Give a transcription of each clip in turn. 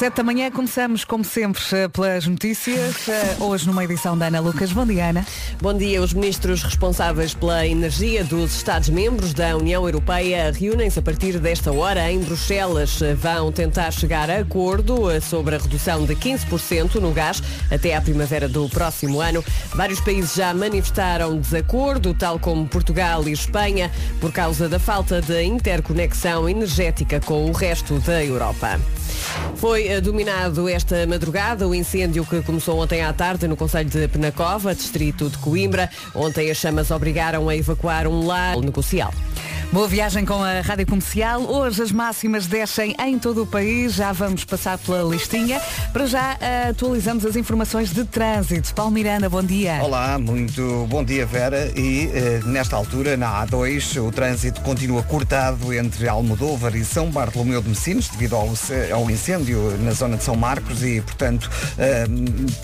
Sete da manhã começamos, como sempre, eh, pelas notícias. Eh, Hoje numa edição da Ana Lucas. Bom dia, Ana. Bom dia. Os ministros responsáveis pela energia dos Estados-membros da União Europeia reúnem-se a partir desta hora em Bruxelas. Vão tentar chegar a acordo eh, sobre a redução de 15% no gás até à primavera do próximo ano. Vários países já manifestaram desacordo, tal como Portugal e Espanha, por causa da falta de interconexão energética com o resto da Europa. Foi eh, dominado esta madrugada o incêndio que começou ontem à tarde no Conselho de Penacova, distrito de Coimbra. Ontem as chamas obrigaram a evacuar um lar negocial. Boa viagem com a Rádio Comercial. Hoje as máximas descem em todo o país. Já vamos passar pela listinha. Para já atualizamos as informações de trânsito. Paulo Miranda, bom dia. Olá, muito bom dia Vera e eh, nesta altura na A2 o trânsito continua cortado entre Almodóvar e São Bartolomeu de Messinos devido ao, ao incêndio na zona de São Marcos e portanto eh,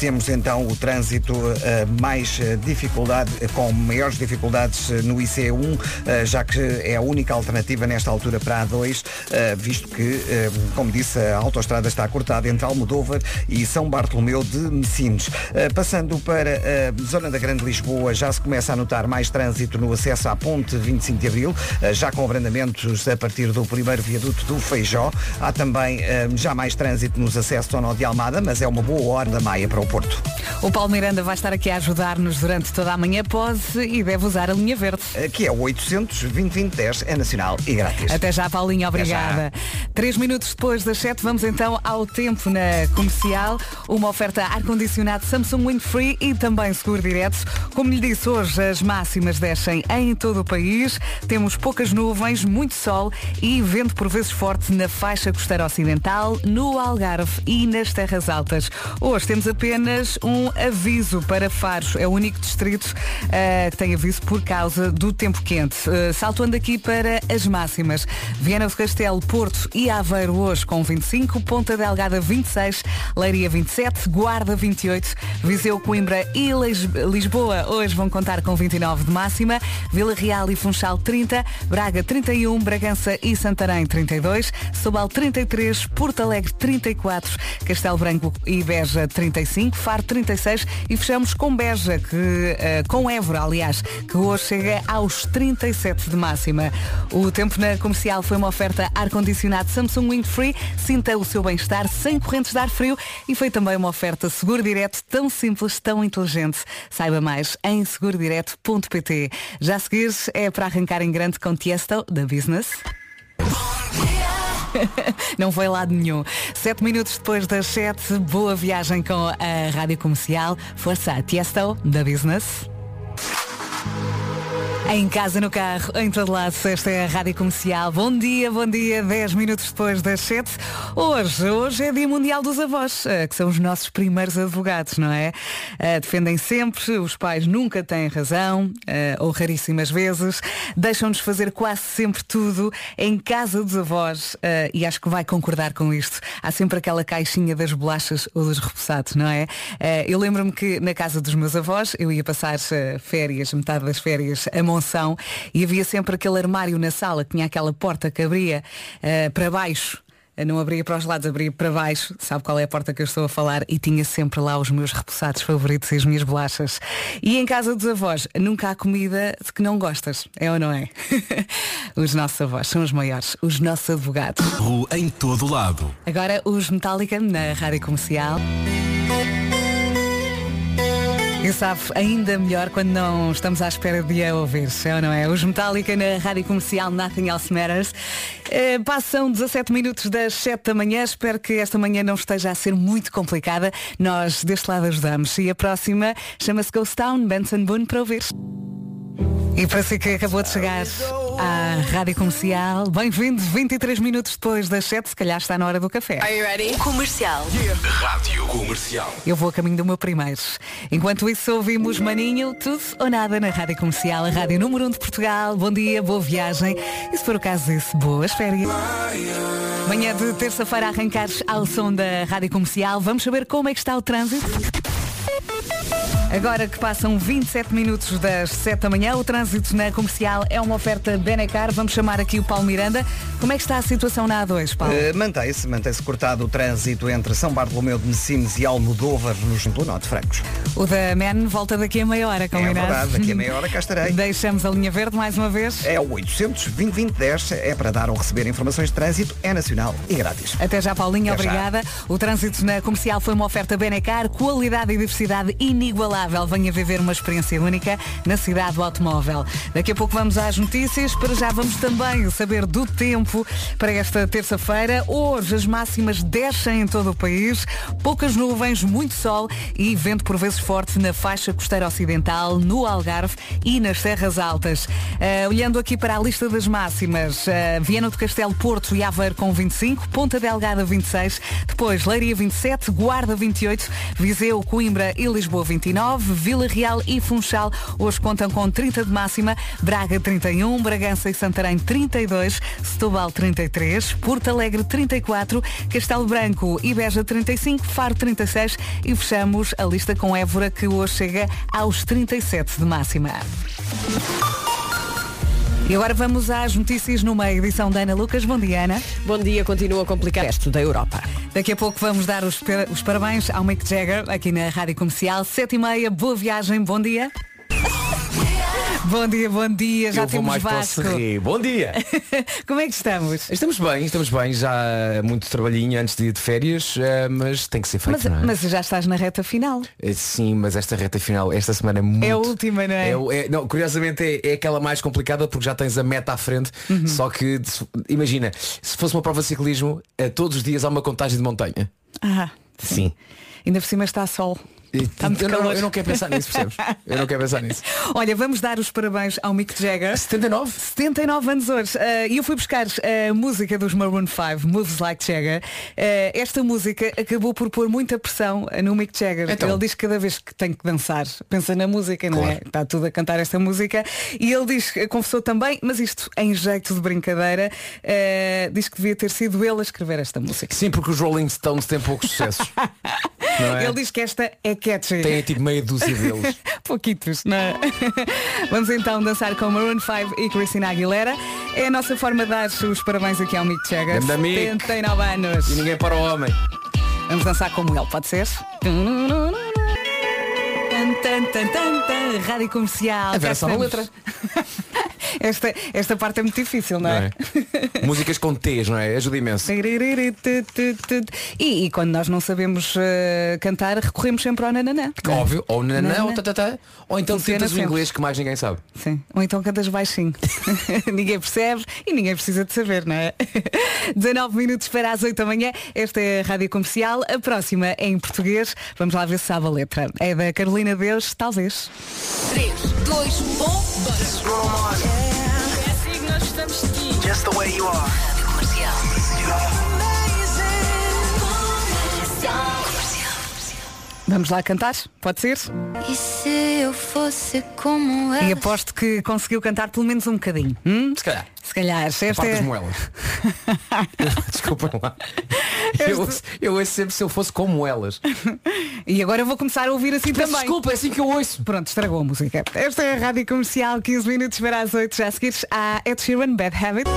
temos então o trânsito eh, mais eh, dificuldade, com maiores dificuldades eh, no IC1 eh, já que é a única alternativa nesta altura para a A2 eh, visto que, eh, como disse, a autoestrada está cortada entre Almodóvar e São Bartolomeu de Messinos. Eh, Passando para a zona da Grande Lisboa, já se começa a notar mais trânsito no acesso à ponte 25 de Abril, já com abrandamentos a partir do primeiro viaduto do Feijó. Há também já mais trânsito nos acessos ao Nó de Almada, mas é uma boa hora da Maia para o Porto. O Paulo Miranda vai estar aqui a ajudar-nos durante toda a manhã. Pode e deve usar a linha verde. Aqui é o 800 2010 é nacional e grátis. Até já, Paulinho, obrigada. Três minutos depois das sete, vamos então ao tempo na comercial. Uma oferta ar-condicionado Samsung Windfree e também seguro direto. Como lhe disse, hoje as máximas descem em todo o país. Temos poucas nuvens, muito sol e vento por vezes forte na faixa costeira ocidental, no Algarve e nas terras altas. Hoje temos apenas um aviso para Faros. É o único distrito eh, que tem aviso por causa do tempo quente. Eh, saltando aqui para as máximas. Viana do Castelo, Porto e Aveiro hoje com 25, Ponta Delgada 26, Leiria 27, Guarda 28, Viseu, Coimbra e Lis- Lisboa hoje vão contar com 29 de máxima, Vila Real e Funchal 30, Braga 31, Bragança e Santarém 32, Sobal 33, Porto Alegre 34, Castelo Branco e Beja 35, Faro 36 e fechamos com Beja, que, eh, com Évora, aliás, que hoje chega aos 37 de máxima. O tempo na comercial foi uma oferta ar-condicionado Samsung Windfree, sinta o seu bem-estar sem correntes de ar frio e foi também uma oferta seguro direto tão simples, tão inteligente. Saiba mais em segurodireto.pt. Já a seguir é para arrancar em grande com Tiesto da Business. Não foi lado nenhum. Sete minutos depois das sete, boa viagem com a Rádio Comercial. Força, Tiesto da Business. Em casa, no carro, em todo lado, esta é a Rádio Comercial. Bom dia, bom dia, 10 minutos depois das 7. Hoje, hoje é Dia Mundial dos Avós, eh, que são os nossos primeiros advogados, não é? Eh, Defendem sempre, os pais nunca têm razão, eh, ou raríssimas vezes, deixam-nos fazer quase sempre tudo em casa dos avós, e acho que vai concordar com isto. Há sempre aquela caixinha das bolachas ou dos repousados, não é? Eu lembro-me que na casa dos meus avós, eu ia passar férias, metade das férias, a Monção, e havia sempre aquele armário na sala, que tinha aquela porta que abria eh, para baixo. Eh, Não abria para os lados, abria para baixo. Sabe qual é a porta que eu estou a falar? E tinha sempre lá os meus repousados favoritos e as minhas bolachas. E em casa dos avós, nunca há comida de que não gostas. É ou não é? os nossos avós são os maiores, os nossos advogados. Em todo lado. Agora os Metallica na rádio comercial. E sabe ainda melhor quando não estamos à espera de a ouvir, é ou não é? Os Metallica na rádio comercial Nothing Else Matters. Eh, passam 17 minutos das 7 da manhã. Espero que esta manhã não esteja a ser muito complicada. Nós deste lado ajudamos. E a próxima chama-se Ghost Town, Benson Boone, para ouvir. E para si que acabou de chegar à Rádio Comercial, bem-vindo 23 minutos depois das 7, se calhar está na hora do café. Are you ready? Comercial. Rádio Comercial. Eu vou a caminho do meu primeiro. Enquanto isso, ouvimos Maninho, tudo ou nada na Rádio Comercial, a Rádio Número 1 de Portugal. Bom dia, boa viagem. E se for o caso disso, boas férias. Manhã de terça-feira, arrancares ao som da Rádio Comercial. Vamos saber como é que está o trânsito. Agora que passam 27 minutos das 7 da manhã, o trânsito na comercial é uma oferta Benecar. Vamos chamar aqui o Paulo Miranda. Como é que está a situação na A2, Paulo? Uh, mantém-se, mantém-se cortado o trânsito entre São Bartolomeu de Messines e Almodóvar nos do Norte Francos. O da MEN volta daqui a meia hora, combinado? É verdade, daqui a meia hora cá estarei. Deixamos a linha verde mais uma vez. É o 800 2010 é para dar ou receber informações de trânsito, é nacional e grátis. Até já, Paulinho, Até já. obrigada. O trânsito na comercial foi uma oferta Benecar, qualidade e diversidade inigualável. Venha viver uma experiência única na cidade do automóvel. Daqui a pouco vamos às notícias. Para já vamos também saber do tempo para esta terça-feira. Hoje as máximas descem em todo o país. Poucas nuvens, muito sol e vento por vezes forte na faixa costeira ocidental, no Algarve e nas Serras Altas. Ah, olhando aqui para a lista das máximas, Viana do Castelo, Porto e Aveiro com 25, Ponta Delgada 26, depois Leiria 27, Guarda 28, Viseu, Coimbra e Lisboa 29, Vila Real e Funchal hoje contam com 30 de máxima, Braga 31, Bragança e Santarém 32, Setúbal 33, Porto Alegre 34, Castelo Branco e Beja 35, Faro 36 e fechamos a lista com Évora que hoje chega aos 37 de máxima. E agora vamos às notícias numa edição da Ana Lucas. Bom dia, Ana. Bom dia, continua a complicar o resto da Europa. Daqui a pouco vamos dar os, os parabéns ao Mick Jagger aqui na Rádio Comercial. Sete e meia, boa viagem, bom dia. Bom dia, bom dia, já eu vou temos mais para o Vasco. Serri. Bom dia! Como é que estamos? Estamos bem, estamos bem, já muito trabalhinho antes de ir de férias, eh, mas tem que ser feito, Mas, não é? mas já estás na reta final. Eh, Sim, mas esta reta final, esta semana é muito... É a última, não é? o- é- não, curiosamente é, é aquela mais complicada porque já tens a meta à frente, Uhum. só que se- imagina, se fosse uma prova de ciclismo, eh, todos os dias há uma contagem de montanha. Ah, Sim. ainda por cima está sol. Muito eu, não, eu não quero pensar nisso, percebes? Eu não quero pensar nisso. Olha, vamos dar os parabéns ao Mick Jagger. 79? 79 anos hoje. Ah, E eu fui buscar a música dos Maroon 5, Moves Like Jagger. Ah, esta música acabou por pôr muita pressão no Mick Jagger. Então? Ele diz que cada vez que tem que dançar, pensa na música, não é? Claro. Está tudo a cantar esta música. E ele diz, confessou também, mas isto em jeito de brincadeira, ah, diz que devia ter sido ele a escrever esta música. Sim, porque os Rolling Stones têm poucos sucessos. é? Ele diz que esta é catchy. Tem tipo meia dúzia deles. Pouquitos, não é? Vamos então dançar com Maroon 5 e Christina Aguilera. É a nossa forma de dar os parabéns aqui ao Mick Jagger. Ganda Mick. 79 anos. E ninguém para o homem. Vamos dançar como ele, pode ser? Tan, tan, tan, tan, tan. Rádio comercial. A Vera Cá sabe a estamos. Esta, esta parte é muito difícil, não Não é? é? Músicas com T's, não é? Ajuda imenso. E, e quando nós não sabemos eh, cantar, recorremos sempre ao nananã. é? Óbvio, ou nanã, Nanã. ou tatatá, ou então Funciona tentas o inglês que mais ninguém sabe. Sim. Ou então cantas baixinho. ninguém percebe e ninguém precisa de saber, não é? 19 minutos para as 8 da manhã. Esta é a Rádio Comercial. A próxima é em português. Vamos lá ver se sabe a letra. É da Carolina Deus, talvez. 3, 2, 1, bora! É assim que nós estamos aqui. Just the way you are. Vamos lá cantar? Pode ser? E se eu fosse como E ela? aposto que conseguiu cantar pelo menos um bocadinho. Hum? Se calhar. Se calhar. Esta A parte é... das moelas. Desculpem lá. Eu, ouço- eu ouço sempre se eu fosse como elas. E agora eu vou começar a ouvir assim Peço também. desculpa, é assim que eu ouço. Pronto, estragou a música. Esta é a Rádio Comercial, 15 minutos para as 8. Já a seguir a Ed Sheeran, Bad Habit.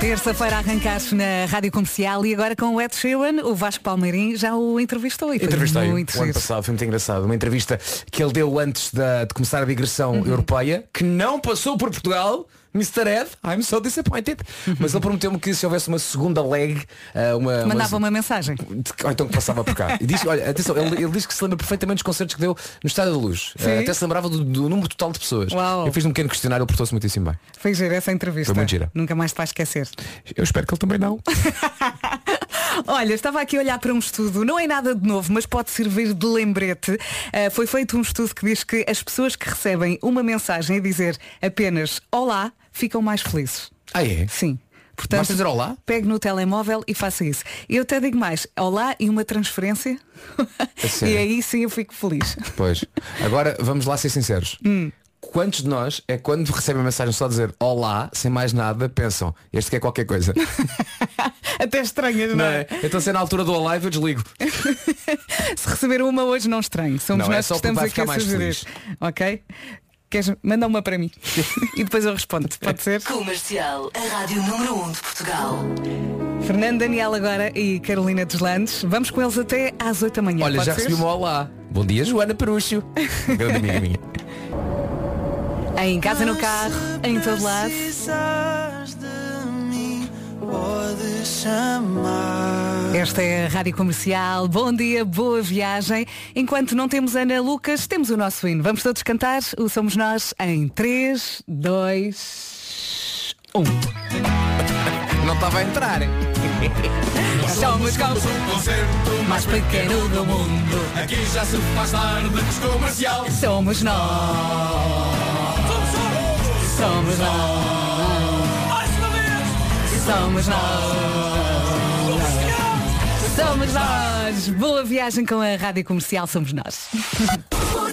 Terça-feira a arrancar-se na Rádio Comercial e agora com o Ed Sheeran, o Vasco Palmeirim já o entrevistou e foi Entrevistei muito o ano passado, foi muito engraçado. Uma entrevista que ele deu antes da- de começar a digressão Uhum. europeia, que não passou por Portugal. Mr. Ed, I'm so disappointed. Mas ele prometeu-me que se houvesse uma segunda leg, ah, uma, Mandava uma, uma mensagem. Ou então que passava por cá. E diz, olha, atenção, ele, ele diz que se lembra perfeitamente dos concertos que deu no Estádio da Luz. Sim. Eh, até se lembrava do, do número total de pessoas. Uau. Eu fiz um pequeno questionário, ele portou-se muitíssimo bem. Foi giro essa entrevista. Foi muito gira. Nunca mais te vais esquecer. Eu espero que ele também não. Olha, estava aqui a olhar para um estudo, não é nada de novo, mas pode servir de lembrete. Ah, foi feito um estudo que diz que as pessoas que recebem uma mensagem a dizer apenas Olá ficam mais felizes. Ah, é? Sim. Portanto, Basta dizer olá? Pegue no telemóvel e faça isso. Eu até digo mais, olá e uma transferência. sério? e aí sim eu fico feliz. Pois. Agora vamos lá ser sinceros. Hum. Quantos de nós é quando recebem a mensagem só a dizer olá, sem mais nada, pensam, este quer qualquer coisa. Até estranhas, não, Não é? é? Então se é na altura do live eu desligo. Se receber uma hoje não estranho. Somos Não, é nós só que estamos aqui a sugerir. Ok? Queres? Manda uma para mim. e depois eu respondo. Pode ser? Comercial, a rádio número 1 de Portugal. Fernando Daniel agora e Carolina Deslandes. Vamos com eles até às 8 da manhã. Olha, Pode já ser? recebi uma olá. Bom dia, Joana Perúcio. Grande amiga minha. Em casa, no carro, em todo lado. Esta é a Rádio Comercial. Bom dia, boa viagem. Enquanto não temos Ana Lucas, temos o nosso hino. Vamos todos cantar o Somos Nós em 3, 2, 1. Não estava a entrar. hein? Somos o mais pequeno do mundo. Aqui já se faz tarde comercial. Somos nós. Somos nós. Somos nós. Somos nós. Boa viagem com a Rádio Comercial. Somos nós.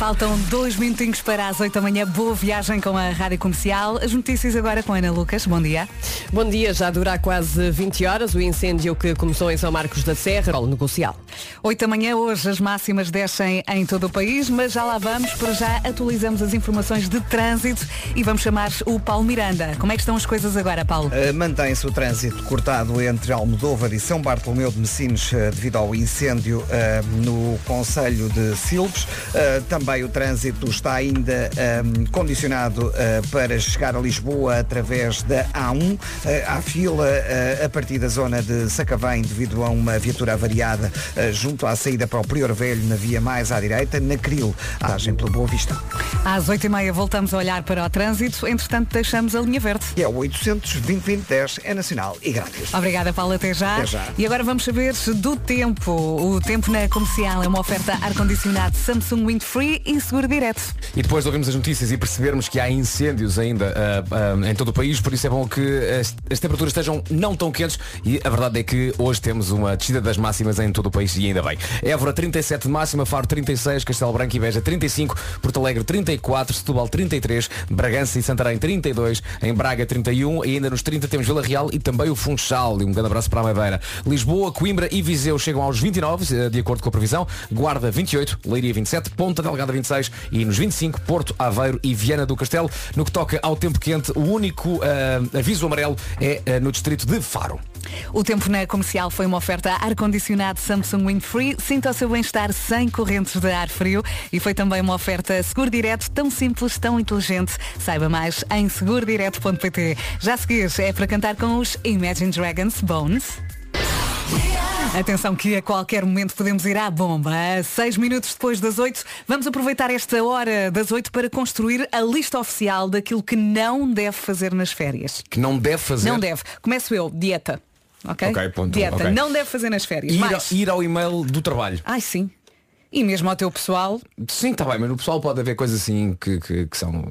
Faltam dois minutinhos para as 8 da manhã. Boa viagem com a Rádio Comercial. As notícias agora com a Ana Lucas. Bom dia. Bom dia, já dura quase 20 horas o incêndio que começou em São Marcos da Serra, ao negocial. 8 da manhã, hoje as máximas descem em todo o país, mas já lá vamos. Para já atualizamos as informações de trânsito e vamos chamar o Paulo Miranda. Como é que estão as coisas agora, Paulo? Uh, Mantém-se o trânsito cortado entre Almodóvar e São Bartolomeu de Messinos uh, devido ao incêndio uh, no Conselho de Silves. Uh, Também o trânsito está ainda um, condicionado uh, para chegar a Lisboa através da A1. Uh, Há fila uh, a partir da zona de Sacavém devido a uma viatura avariada uh, junto à saída para o Prior Velho na via mais à direita. Na Cril, a agem pela Boa Vista. Às 8h30 voltamos a olhar para o trânsito. Entretanto, deixamos a linha verde. E é o 800 é nacional e grátis. Obrigada, Paulo. Até já. Até já. E agora vamos saber do tempo. O tempo na comercial é uma oferta ar-condicionado Samsung Wind Free e seguro direto. E depois de ouvirmos as notícias e percebermos que há incêndios ainda ah, ah, em todo o país, por isso é bom que as, as temperaturas estejam não tão quentes e a verdade é que hoje temos uma descida das máximas em todo o país e ainda bem. Évora 37 de máxima, Faro 36, Castelo Branco e Beja 35, Porto Alegre 34, Setúbal 33, Bragança e Santarém 32, em Braga 31 e ainda nos 30 temos Vila Real e também o Funchal. E um grande abraço para a Madeira. Lisboa, Coimbra e Viseu chegam aos 29, eh, de acordo com a previsão. Guarda 28, Leiria 27, Ponta Delgada 26 e nos 25, Porto, Aveiro e Viana do Castelo. No que toca ao tempo quente, o único eh, aviso amarelo é eh, no distrito de Faro. O tempo na comercial foi uma oferta ar-condicionado Samsung Wind Free. Sinta o seu bem-estar sem correntes de ar frio. E foi também uma oferta seguro direto, tão simples, tão inteligente. Saiba mais em segurodireto.pt. Já a seguir é para cantar com os Imagine Dragons Bones. Atenção que a qualquer momento podemos ir à bomba. Seis minutos depois das oito, vamos aproveitar esta hora das oito para construir a lista oficial daquilo que não deve fazer nas férias. Que não deve fazer. Não deve. Começo eu, dieta. Ok? Ok, ponto. Dieta. Ok. Não deve fazer nas férias. Ir, Mais. ir ao e-mail do trabalho. Ai sim. E mesmo ao teu pessoal, Sim, está bem, mas no pessoal pode haver coisas assim que, que, que são.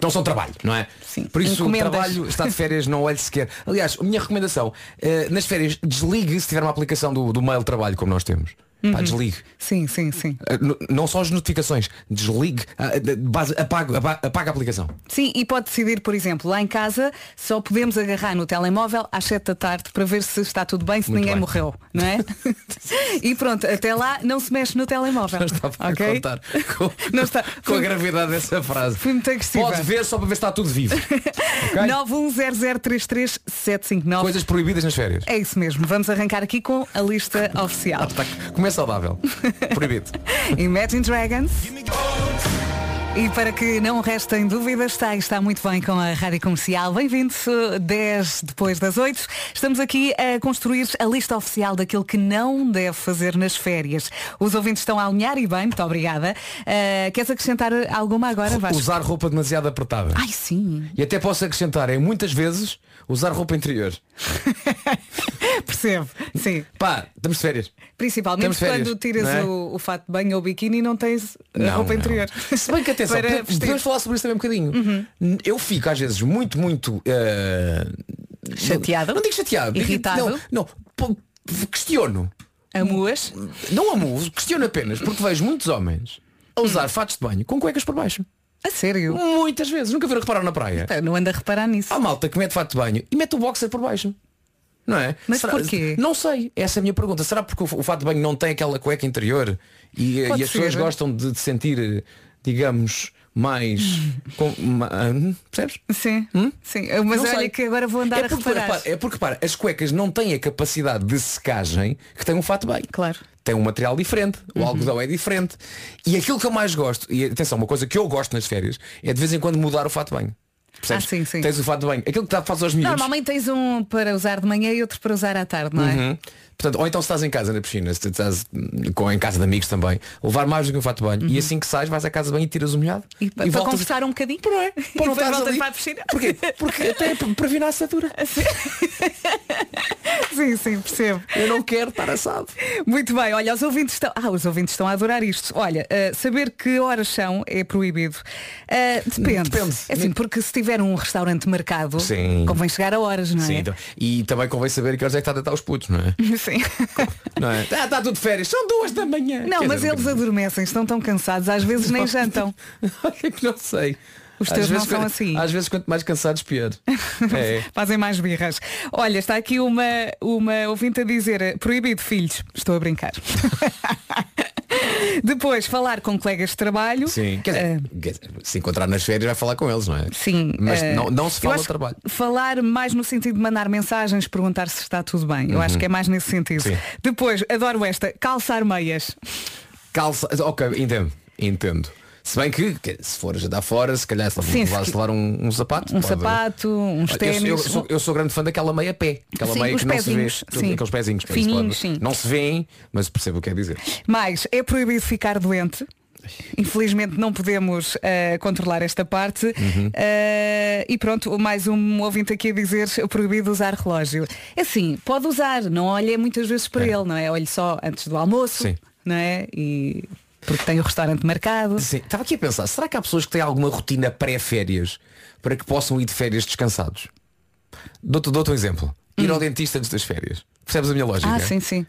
Não são trabalho, não é? Sim. Por isso Encomendas. o trabalho está de férias, não olhe sequer. Aliás, a minha recomendação, eh, nas férias, desligue se tiver uma aplicação do, do mail trabalho como nós temos. Uhum. Pá, desligue. sim, sim, sim. N- não só as notificações, desligue, ah, de- base- apague, apa- apague a aplicação. Sim, e pode decidir, por exemplo, lá em casa só podemos agarrar no telemóvel às 7 da tarde para ver se está tudo bem, se Muito ninguém bem. morreu, não é? e pronto, até lá não se mexe no telemóvel. Não estava ok? a contar com, Não está. com a gravidade dessa frase. Fui muito agressiva. Pode ver só para ver se está tudo vivo. Ok? 910033759. Coisas proibidas nas férias. É isso mesmo. Vamos arrancar aqui com a lista oficial. É saudável. Proibido. Imagine Dragons. E para que não restem dúvidas, está, está muito bem com a Rádio Comercial. Bem-vindo, 10 depois das 8. Estamos aqui a construir a lista oficial daquilo que não deve fazer nas férias. Os ouvintes estão a alinhar e bem, muito obrigada. Ah, queres acrescentar alguma agora? Vasco? Usar roupa demasiado apertada. Ai, sim, E até posso acrescentar, é muitas vezes usar roupa interior. percebo. Sim. Pá, estamos de férias. Principalmente de férias, quando tiras é? o, o fato de banho ou o biquíni e não tens a Não, roupa não. interior. Se bem que atenção, Para podemos falar sobre isso também um bocadinho. Eu fico às vezes muito, muito eh, Chateado? Não, não digo chateado. Irritado? Não, não questiono. Amuas? Não amo, questiono apenas, porque vejo muitos homens a usar fatos de banho com cuecas por baixo. A sério? Muitas vezes. Nunca viram reparar na praia. Eu não ando a reparar nisso. Há malta que mete fato de banho e mete o boxer por baixo. Não é? Mas Será- porquê? Não sei, essa é a minha pergunta. Será porque o, fato de banho não tem aquela cueca interior e, e as pessoas gostam de, de sentir, digamos, mais. com- ma- ah, percebes? Sim, sim. Mas Não olha sei. que agora vou andar é a porque, reparar. repara, é porque, repara, as cuecas não têm a capacidade de secagem que tem um fato de banho. Claro. Tem um material diferente, o algodão é diferente. E aquilo que eu mais gosto, e atenção, uma coisa que eu gosto nas férias, é de vez em quando mudar o fato de banho. Percebes? Ah, sim, sim. Tens o fato de banho. Aquilo que faz aos miúdos. Normalmente tens um para usar de manhã e outro para usar à tarde, não é? Uhum. Portanto, ou então se estás em casa na piscina, se estás com, em casa de amigos também, levar mais do que um fato de banho e assim que sais vais à casa de banho e tiras o molhado Uhum. E, pa- para voltas- conversar um bocadinho. Por é. E Para não voltas ali. para a piscina. Porquê? Porque até para prevenir a assadura. Sim, sim, percebo. Eu não quero estar assado. Muito bem, olha, os ouvintes estão. Ah, os ouvintes estão a adorar isto. Olha, uh, saber que horas são é proibido. Uh, depende. Depende. É assim, porque se tiver um restaurante marcado, Sim. convém chegar a horas, não é? Sim, então. E também convém saber que horas é que está a deitar os putos, não é? Não é? Está tudo de férias, são duas da manhã. Não, Quer mas dizer, eles adormecem, estão tão cansados, às vezes nem jantam. Olha que não sei. Os Às teus não vezes, são assim. Às vezes quanto mais cansados pior. É. Fazem mais birras. Olha, está aqui uma, uma ouvinte a dizer proibido filhos. Estou a brincar. Depois, falar com colegas de trabalho. Sim. Quer dizer, dizer, se encontrar nas férias vai falar com eles, não é? Sim. Mas eh, não, não se fala de trabalho. Falar mais no sentido de mandar mensagens, perguntar se está tudo bem. Eu acho que é mais nesse sentido. Uhum. Sim. Depois, adoro esta, calçar meias. Calça. Ok, entendo. Entendo. Se bem que, que se for jantar fora, se calhar se Sim, levar, se- levar um, um sapato. Um pode- sapato, uns Olha, eu- ténis. Eu, sou, eu sou grande fã daquela meia pé. Aquela Sim, meia os que não se vê. sim. Aqueles pezinhos. Fininhos, pode- sim. Não se vêem, mas percebo o que quer dizer. Mais, é proibido ficar doente. Infelizmente não podemos eh, controlar esta parte. Uhum. Eh, e pronto, mais um ouvinte aqui a dizer proibido usar relógio. É assim, pode usar, não olhe muitas vezes para É. ele, não é? Olhe só antes do almoço, Sim. não é? E porque tem o restaurante marcado. Sim, estava aqui a pensar, será que há pessoas que têm alguma rotina pré-férias para que possam ir de férias descansados? Dou-te dou um exemplo. Ir ao dentista antes das férias. Percebes a minha lógica? Hum. Ah, sim, sim.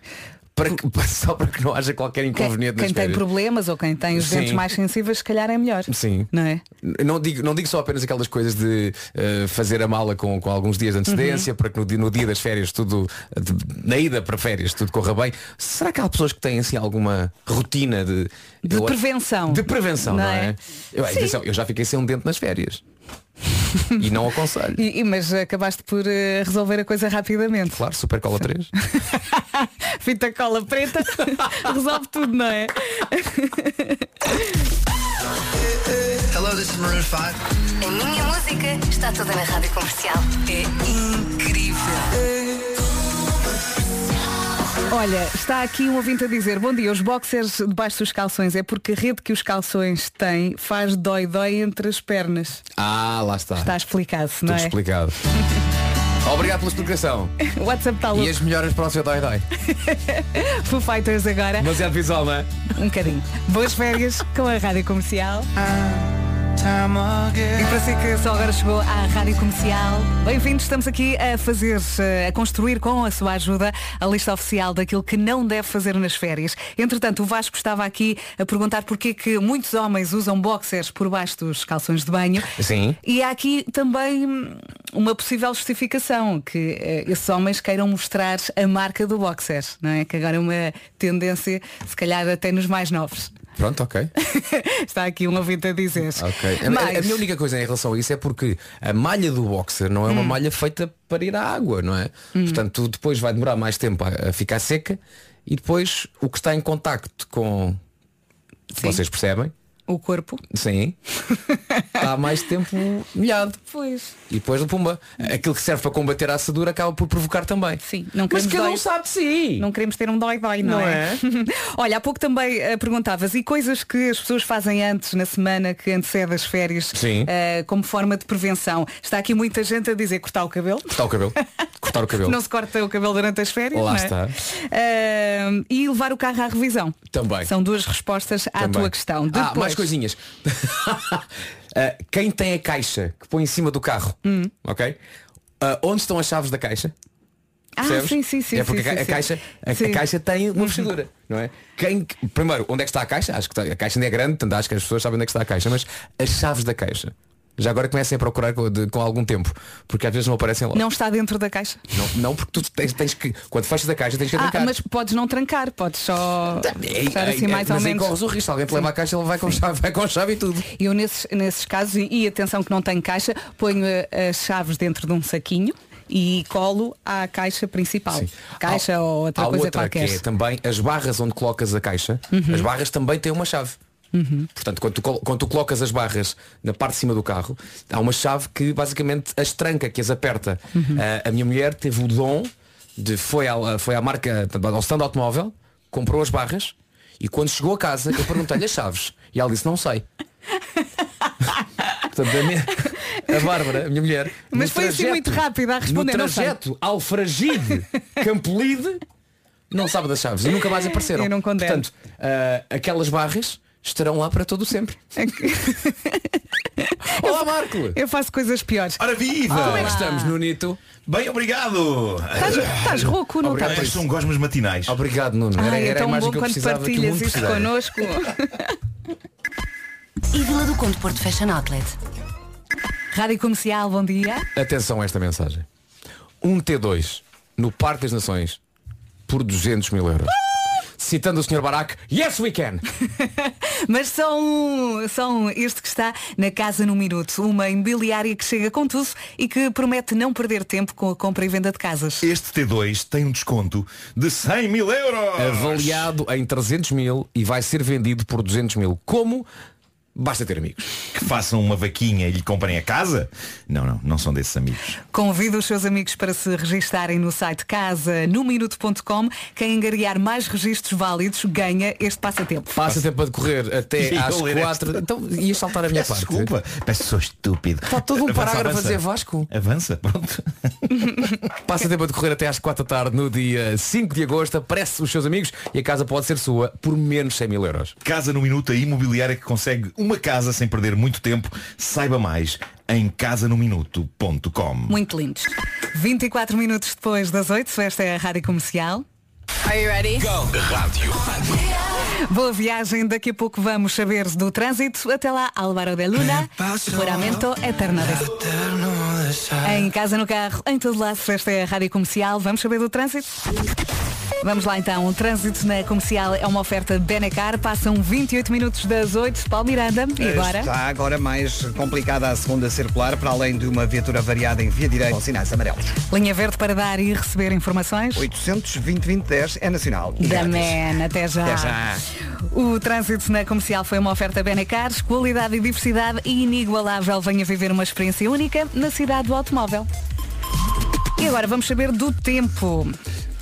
Para que, só para que não haja qualquer Quem, inconveniente quem nas tem problemas ou quem tem os Sim. dentes mais sensíveis, se calhar é melhor. Sim. Não é? Não digo, não digo só apenas aquelas coisas de eh, fazer a mala com, com alguns dias de antecedência para que no dia, no dia das férias tudo, de- na ida para férias tudo corra bem. Será que há pessoas que têm assim alguma rotina de, De eu- prevenção. De prevenção, não, Não é? é? Eu, atenção, eu já fiquei sem um dente nas férias. e não aconselho. E, e- mas acabaste por eh, resolver a coisa rapidamente. Claro, super cola 3. Fita cola preta resolve tudo, não é? Hello, this is Maroon 5. A minha música está toda na rádio comercial. É incrível. Olha, está aqui um ouvinte a dizer Bom dia, os boxers debaixo dos calções É porque a rede que os calções têm Faz dói-dói entre as pernas Ah, lá está. Está explicado, Tudo não é? explicado. Obrigado pela explicação. O WhatsApp está E louco as melhoras para o seu dói dói. Foo Fighters agora Demasiado visual, não é? Um bocadinho Boas férias com a Rádio Comercial E para si que só agora chegou à Rádio Comercial Bem-vindos, estamos aqui a fazer eh, A construir com a sua ajuda A lista oficial daquilo que não deve fazer nas férias Entretanto, o Vasco estava aqui A perguntar porque que muitos homens Usam boxers por baixo dos calções de banho Sim. E há aqui também hum, uma possível justificação que eh, esses homens queiram mostrar a marca do boxer, não é? Que agora é uma tendência, se calhar até nos mais novos. Pronto, ok. Está aqui um ouvinte a dizer. Ok. A- A, Mas, a minha única coisa em relação a isso é porque a malha do boxer não é Hum. uma malha feita para ir à água, não é? Portanto, tu depois vai demorar mais tempo a, a ficar seca e depois o que está em contacto com. Sim. Vocês percebem? O corpo. Sim. está mais tempo molhado. Pois. E depois do pumba. Aquilo que serve para combater a assadura acaba por provocar também. Sim, não Mas queremos cada um dói- sabe de si. Não queremos ter um dói-dói, não, Não é? Olha, há pouco também eh, perguntavas, e coisas que as pessoas fazem antes, na semana que antecede as férias, Sim. eh, como forma de prevenção? Está aqui muita gente a dizer cortar o cabelo. Cortar o cabelo. Cortar o cabelo. Não se corta o cabelo durante as férias. Lá não é? está. Eh, e levar o carro à revisão. Também. São duas respostas à Também. tua questão. Ah, Depois, mais coisinhas. Ah, quem tem a caixa que põe em cima do carro, Hum. ok? Ah, onde estão as chaves da caixa? Ah, Percebes? sim, sim, sim. É porque sim, a, ca- sim, a caixa, a, a Sim. Uhum. caixa tem uma fechadura, não é? Quem, primeiro, onde é que está a caixa? Acho que está- a caixa ainda é grande, portanto acho que as pessoas sabem onde é que está a caixa, mas as chaves da caixa. Já agora comecem a procurar com, de- com algum tempo, porque às vezes não aparecem logo. Não está dentro da caixa. Não, não, porque tu tens, tens que. Quando fechas a caixa tens que Ah, trancar. mas podes não trancar, podes só Ei, fechar ei, assim mais ou mas aí menos. corres o risco, alguém te leva a caixa, ele vai com chave, vai com chave e tudo. Eu nesses, nesses casos, e, e atenção que não tenho caixa, ponho eh, as chaves dentro de um saquinho e colo à caixa principal. Caixa Há- ou outra coisa outra qualquer. que é também as barras onde colocas a caixa, Uhum. as barras também têm uma chave. Portanto, quando tu, quando tu colocas as barras na parte de cima do carro, há uma chave que basicamente as tranca, que as aperta. Uhum. Ah, a minha mulher teve o dom de foi, à, foi à marca, ao stand automóvel, comprou as barras e quando chegou a casa eu perguntei-lhe as chaves. E ela disse, não sei. Portanto, a, minha, a Bárbara, a minha mulher, Mas foi assim muito rápida a responder, No trajeto Alfragide, Campolide, não sabe das chaves e nunca mais apareceram. Portanto, ah, aquelas barras estarão lá para todo o sempre. Olá Marco! Eu faço coisas piores. Ora viva! Como é que estamos, Nunito? Bem, obrigado! Estás, estás rouco, não Obrigado, estás? São gosmas matinais. Obrigado, Nuno. Ai, é a tão imagem bom que eu quando precisava, que o partilhas mundo isto precisava. connosco. E Vila do Conde Porto no outlet. Rádio Comercial, bom dia. Atenção a esta mensagem. Um T2 no Parque das Nações por 200 mil euros. Citando o Sr. Barack, yes we can! Mas são, são este que está na Casa no Minuto, uma imobiliária que chega com tudo e que promete não perder tempo com a compra e venda de casas. Este T2 tem um desconto de 100 mil euros! Avaliado em 300 mil e vai ser vendido por 200 mil. Como? Basta ter amigos. Que façam uma vaquinha e lhe comprem a casa? Não, não, não são desses amigos. Convido os seus amigos para se registarem no site casa-no-minuto.com. Quem angariar mais registros válidos ganha este passatempo. Passa tempo a decorrer até E eu às ler 4. esta. Então ias saltar a minha Peço parte. Desculpa, peço sou estúpido. Está todo um Avança, parágrafo a avança. dizer Vasco. Avança, pronto. Passa tempo a decorrer até às 4 da tarde no dia 5 de agosto. Aparece os seus amigos e a casa pode ser sua por menos 100 mil euros. Casa no Minuto, a imobiliária que consegue uma casa sem perder muito tempo. Saiba mais em casanominuto.com. Muito lindos. 24 minutos depois das 8, esta é a Rádio Comercial. Are you ready? Rádio. Boa viagem, daqui a pouco vamos saber do trânsito. Até lá, Álvaro de Luna, Juramento Eterno. Em casa, no carro, em todo lado, esta é a Rádio Comercial. Vamos saber do trânsito? Vamos lá então, o trânsito na comercial é uma oferta Benecar, passam 28 minutos das 8, Paulo Miranda, e agora? Está agora mais complicada a segunda circular, para além de uma viatura variada em via direita com sinais amarelos. Linha verde para dar e receber informações? 820-2010 é nacional. Da. Man, até já. Até já. O trânsito na comercial foi uma oferta Benecar, qualidade e diversidade inigualável. Venha viver uma experiência única na cidade do automóvel. E agora vamos saber do tempo.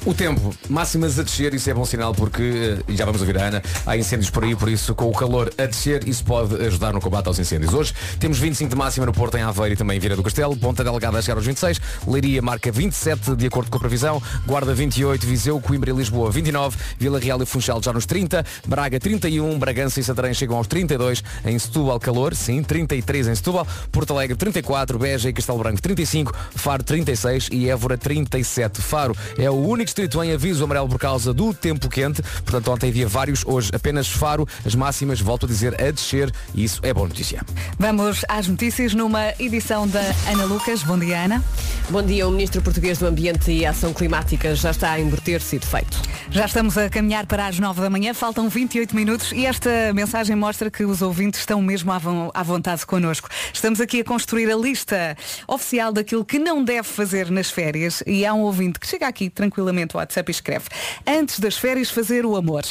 O tempo, máximas a descer, isso é bom sinal porque, eh, já vamos ouvir a Ana, há incêndios por aí, por isso com o calor a descer, isso pode ajudar no combate aos incêndios. Hoje temos 25 de máxima no Porto, em Aveiro e também em Vieira do Castelo, Ponta Delgada a chegar aos 26, Leiria marca 27 de acordo com a previsão, Guarda 28, Viseu, Coimbra e Lisboa 29, Vila Real e Funchal já nos 30, Braga 31, Bragança e Santarém chegam aos 32, em Setúbal calor, sim, 33 em Setúbal, Porto Alegre 34, Beja e Castelo Branco 35, Faro 36 e Évora 37. Faro é o único distrito em aviso amarelo por causa do tempo quente, portanto ontem havia vários, hoje apenas Faro, as máximas, volto a dizer, a descer e isso é boa notícia. Vamos às notícias numa edição da Ana Lucas. Bom dia, Ana. Bom dia, o Ministro Português do Ambiente e Ação Climática já está a ter sido feito. Já estamos a caminhar para as 9 da manhã, faltam 28 minutos e esta mensagem mostra que os ouvintes estão mesmo à von- à vontade connosco. Estamos aqui a construir a lista oficial daquilo que não deve fazer nas férias e há um ouvinte que chega aqui tranquilamente ao WhatsApp e escreve Antes das férias fazer o amor.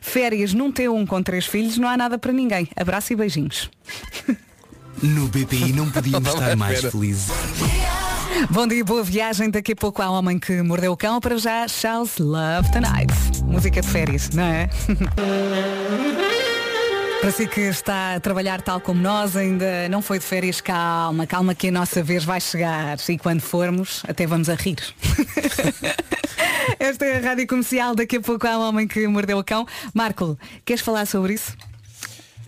Férias num T1 com três filhos não há nada para ninguém. Abraço e beijinhos. No BPI não podíamos estar mais felizes. Bom dia, boa viagem. Daqui a pouco há homem que mordeu o cão. Para já, Charles Love Tonight. Música de férias, não é? Para si que está a trabalhar tal como nós, ainda não foi de férias, calma, calma que a nossa vez vai chegar. E quando formos, até vamos a rir. Esta é a Rádio Comercial, daqui a pouco há um homem que mordeu o cão. Marco, queres falar sobre isso?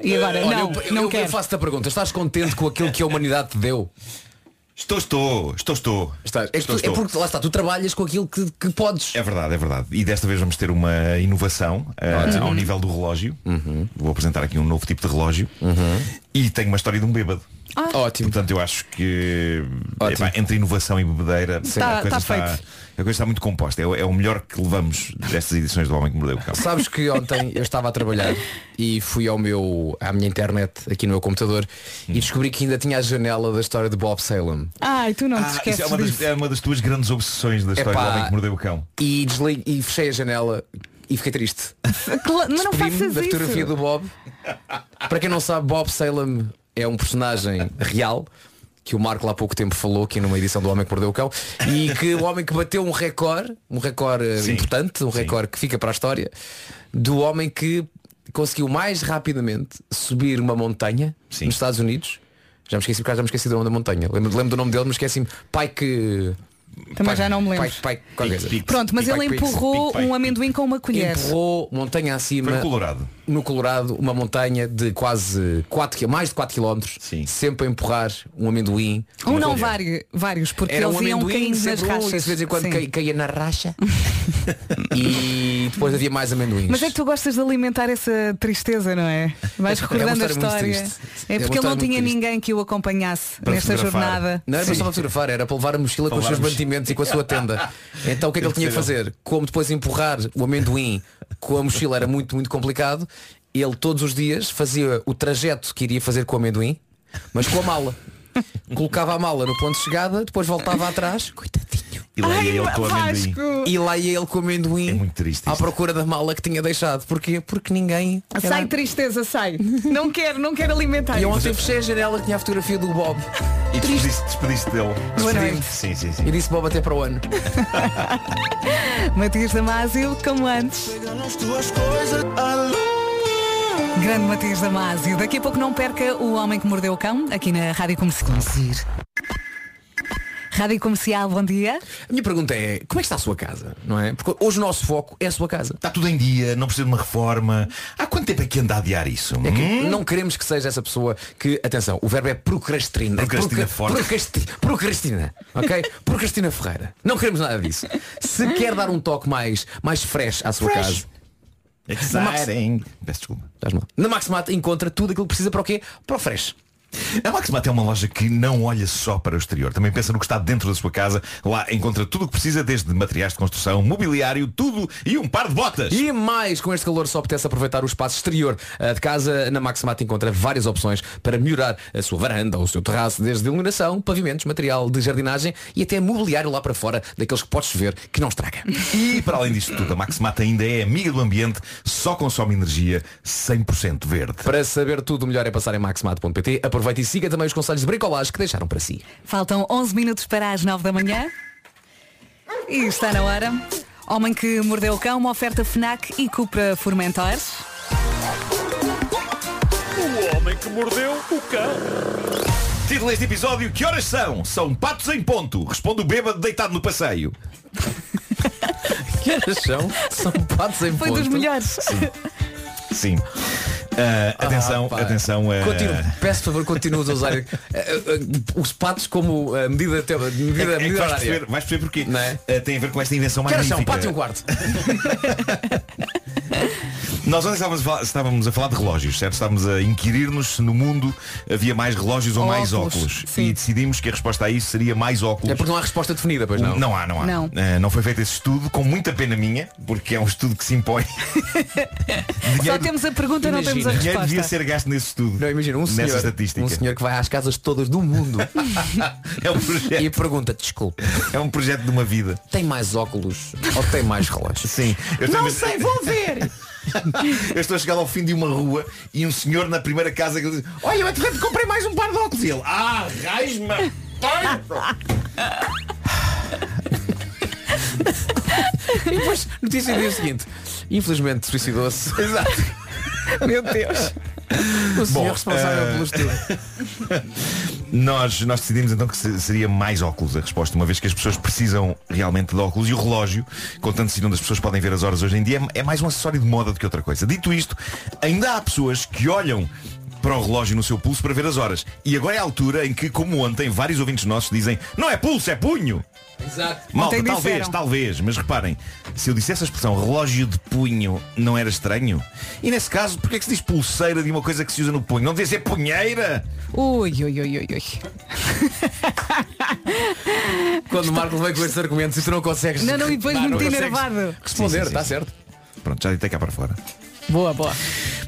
E agora, Olha, não, eu, eu- não eu quero. faço-te a pergunta, estás contente com aquilo que a humanidade te deu? Estou, estou, estou, estou. Estás. É, Estou, tu- é estou. porque lá está, tu trabalhas com aquilo que, que podes. É verdade, é verdade. E desta vez vamos ter uma inovação eh, ao nível do relógio. Vou apresentar aqui um novo tipo de relógio. E tenho uma história de um bêbado. Ótimo. Portanto, eu acho que epá, entre inovação e bebedeira Tá- a, coisa tá está, a coisa está muito composta. É, o- é o melhor que levamos destas edições do Homem que Mordeu o Cão. Sabes que ontem eu estava a trabalhar e fui ao meu, à minha internet, aqui no meu computador, e descobri que ainda tinha a janela da história de Bob Salem. Ai, tu não te Ah, isso esqueces é uma, das, disso. é uma das tuas grandes obsessões da história Epá. do Homem que Mordeu o Cão. E, desliguei, e fechei a janela e fiquei triste. Cla- Mas não faças da isso. fotografia do Bob. Para quem não sabe, Bob Salem é um personagem real que o Marco lá há pouco tempo falou aqui numa edição do Homem que Mordeu o Cão e que o homem que bateu um recorde, um recorde eh, Sim. importante, um recorde que fica para a história, do homem que conseguiu mais rapidamente subir uma montanha Sim. nos Estados Unidos. Já me esqueci, por acaso já me esqueci do nome da montanha. Lembro, lembro do nome dele, mas esqueci-me. Pai que. Também Pai- já não me lembro. Pai, pai, Pronto, mas Pique, ele pique, empurrou pique, pique. um amendoim com uma colher. Empurrou montanha acima Foi Colorado. No Colorado uma montanha de quase 4, mais de 4 km Sim. sempre a empurrar um amendoim Um não vários, vários, porque era eles um iam amendoim caindo nas rachas. de vez em quando Sim. caía, caía na racha e depois havia mais amendoins Mas é que tu gostas de alimentar essa tristeza, não é? Vais recordando a história. É É porque uma ele não tinha triste. ninguém que o acompanhasse Para nesta fotografar. jornada. não era Sim. só para fotografar, era para levar a mochila com os seus mantimentos e com a sua tenda. Então o que é que ele tinha que fazer? Como depois empurrar o amendoim com a mochila era muito, muito complicado, ele todos os dias fazia o trajeto que iria fazer com o amendoim, mas com a mala. Colocava a mala no ponto de chegada, depois voltava atrás, coitadinho. E lá ia ele com o amendoim. E lá ia ele com o amendoim É muito triste à procura da mala que tinha deixado. Porquê? Porque ninguém. Sai tristeza, sai. Não quero, não quero alimentar. E ontem fechei a janela que tinha a fotografia do Bob. E despediste, despediste dele. Boa Despediste. noite. Sim, sim, sim. E disse Bob até para o ano. Matias Damasio, como antes. Grande Matias Damasio. Daqui a pouco não perca o Homem que Mordeu o Cão, aqui na Rádio Comercial. Rádio Comercial, bom dia. A minha pergunta é, como é que está a sua casa? Não é? Porque hoje o nosso foco é a sua casa. Está tudo em dia, não precisa de uma reforma. Há quanto tempo é que anda a adiar isso? É que Hum? não queremos que seja essa pessoa que, atenção, o verbo é procrastina. Procrastina Procra- forte. procrasti- Procrastina, ok? Procrastina Ferreira. Não queremos nada disso. Se quer dar um toque mais, mais fresh à sua Fresh. casa, Exciting. Peço desculpa. estás mal. na Maximat encontra tudo aquilo que precisa para o quê? Para o fresh. A Maximat é uma loja que não olha só para o exterior, também pensa no que está dentro da sua casa. Lá encontra tudo o que precisa, desde materiais de construção, mobiliário, tudo e um par de botas. E mais, com este calor só apetece aproveitar o espaço exterior de casa. Na Maximat encontra várias opções para melhorar a sua varanda ou o seu terraço, desde iluminação, pavimentos, material de jardinagem e até mobiliário lá para fora, daqueles que podes ver que não estraga. E para além disto tudo, a Maximat ainda é amiga do ambiente, só consome energia 100% verde. Para saber tudo, o melhor é passar em maximat.pt. Aproveite e siga também os conselhos de bricolagem que deixaram para si. Faltam 11 minutos para as 9 da manhã. E está na hora. Homem que Mordeu o Cão, uma oferta FNAC e Cupra Formentor. Título deste episódio, que horas são? São patos em ponto. Responde o bêbado deitado no passeio. Que horas são? São patos em Foi ponto. dos melhores. Sim. Ah, atenção, pá. atenção. ah, Continua, peço por favor, continuas a usar eh, os patos como medida, medida, É, é medida vais, perceber, vais perceber porquê. Não é? Ah, tem a ver com esta invenção Que horas são? magnífica. Pato e um quarto. Nós ontem estávamos a, falar, estávamos a falar de relógios, certo? Estávamos a inquirir-nos se no mundo havia mais relógios ou, Ou mais óculos, óculos. E decidimos que a resposta a isso seria mais óculos. É porque não há resposta definida, pois não. Não há, não há. Não. Ah, não foi feito esse estudo, com muita pena minha, porque é um estudo que se impõe. Só temos a pergunta, não temos a Imagina. Dinheiro devia resposta. ser gasto nesse estudo. Não, imagina, um senhor, um senhor que vai às casas todas do mundo É um projeto. e pergunta, desculpe, É um projeto de uma vida. tem mais óculos ou tem mais relógios? Sim. Não ver- sei, vou ver. Eu estou a chegar ao fim de uma rua e um senhor na primeira casa que diz, olha, eu entretanto comprei mais um par de óculos. E ele, ah, raiz-me. E depois, notícia do dia seguinte. Infelizmente suicidou-se. Exato. Meu Deus. O senhor Bom, responsável eh, pelo estudo. Nós, nós decidimos então que se- seria mais óculos a resposta, uma vez que as pessoas precisam realmente de óculos e o relógio, contando se onde as pessoas podem ver as horas hoje em dia, é é mais um acessório de moda do que outra coisa. Dito isto, ainda há pessoas que olham para o relógio no seu pulso para ver as horas. E agora é a altura em que, como ontem, vários ouvintes nossos dizem não é pulso, é punho. Exato. Malta, talvez, disseram. talvez, mas reparem, se eu dissesse a expressão relógio de punho não era estranho? E nesse caso, porquê é que se diz pulseira de uma coisa que se usa no punho? Não devia ser punheira? Ui, ui, ui, ui, ui. Quando o Marco vem com esses argumentos e tu não consegues. Não, não, e depois muito enervado. Responder, está certo. Pronto, já deitei cá para fora. Boa, boa.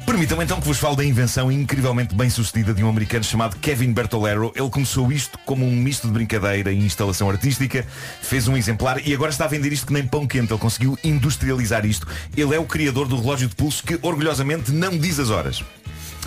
Permitam então que vos fale da invenção incrivelmente bem sucedida de um americano chamado Kevin Bertolero. Ele começou isto como um misto de brincadeira e instalação artística, fez um exemplar e agora está a vender isto que nem pão quente. Ele conseguiu industrializar isto. Ele é o criador do relógio de pulso que orgulhosamente não diz as horas.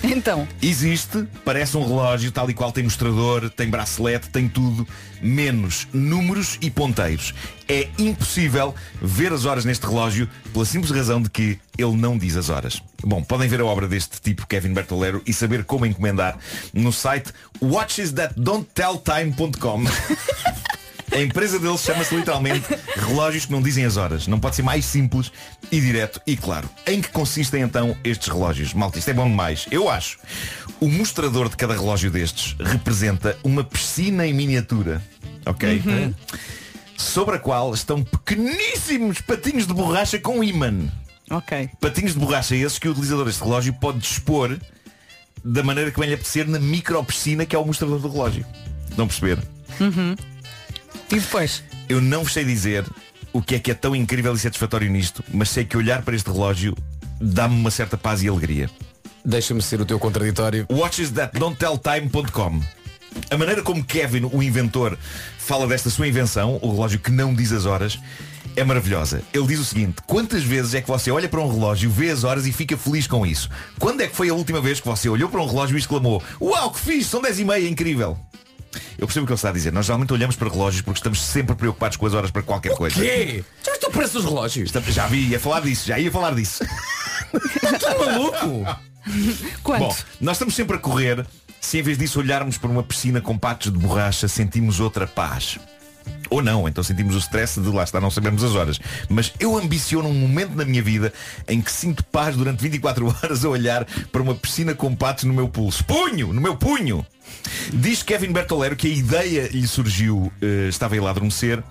Então, Existe, parece um relógio, tal e qual tem mostrador, tem bracelete, tem tudo, menos números e ponteiros. É impossível ver as horas neste relógio pela simples razão de que ele não diz as horas. Bom, podem ver a obra deste tipo, Kevin Bertolero, e saber como encomendar no site watchesthatdon'ttelltime.com. A empresa deles chama-se literalmente relógios que não dizem as horas. Não pode ser mais simples e direto e claro. Em que consistem então estes relógios? Malta, isto é bom demais. Eu acho. O mostrador de cada relógio destes representa uma piscina em miniatura. Ok? Sobre a qual estão pequeníssimos patinhos de borracha com ímã. ok. Patinhos de borracha esses que o utilizador deste relógio pode dispor da maneira que bem lhe apetecer na micro piscina que é o mostrador do relógio. A perceber? E depois? Eu não vos sei dizer o que é que é tão incrível e satisfatório nisto, mas sei que olhar para este relógio dá-me uma certa paz e alegria. Deixa-me ser o teu contraditório. WatchesThatDon'tTellTime.com A maneira como Kevin, o inventor, fala desta sua invenção, o relógio que não diz as horas, é maravilhosa. Ele diz o seguinte, quantas vezes é que você olha para um relógio, vê as horas e fica feliz com isso? Quando é que foi a última vez que você olhou para um relógio e exclamou, uau, que fixe, são 10 e meia, incrível? Eu percebo o que ele está a dizer. Nós geralmente olhamos para relógios porque estamos sempre preocupados com as horas para qualquer coisa. Quê? Já estou preço dos relógios? Estamos- Já vi, ia falar disso, já ia falar disso. Estás maluco? Quanto? Bom, nós estamos sempre a correr se em vez disso olharmos para uma piscina com patos de borracha sentimos outra paz. Ou não, então sentimos o stress de lá está, não sabemos as horas. Mas eu ambiciono um momento na minha vida em que sinto paz durante 24 horas a olhar para uma piscina com patos no meu pulso. Punho! No meu punho! Diz Kevin Bertolero que a ideia lhe surgiu, eh, estava ele a adormecer.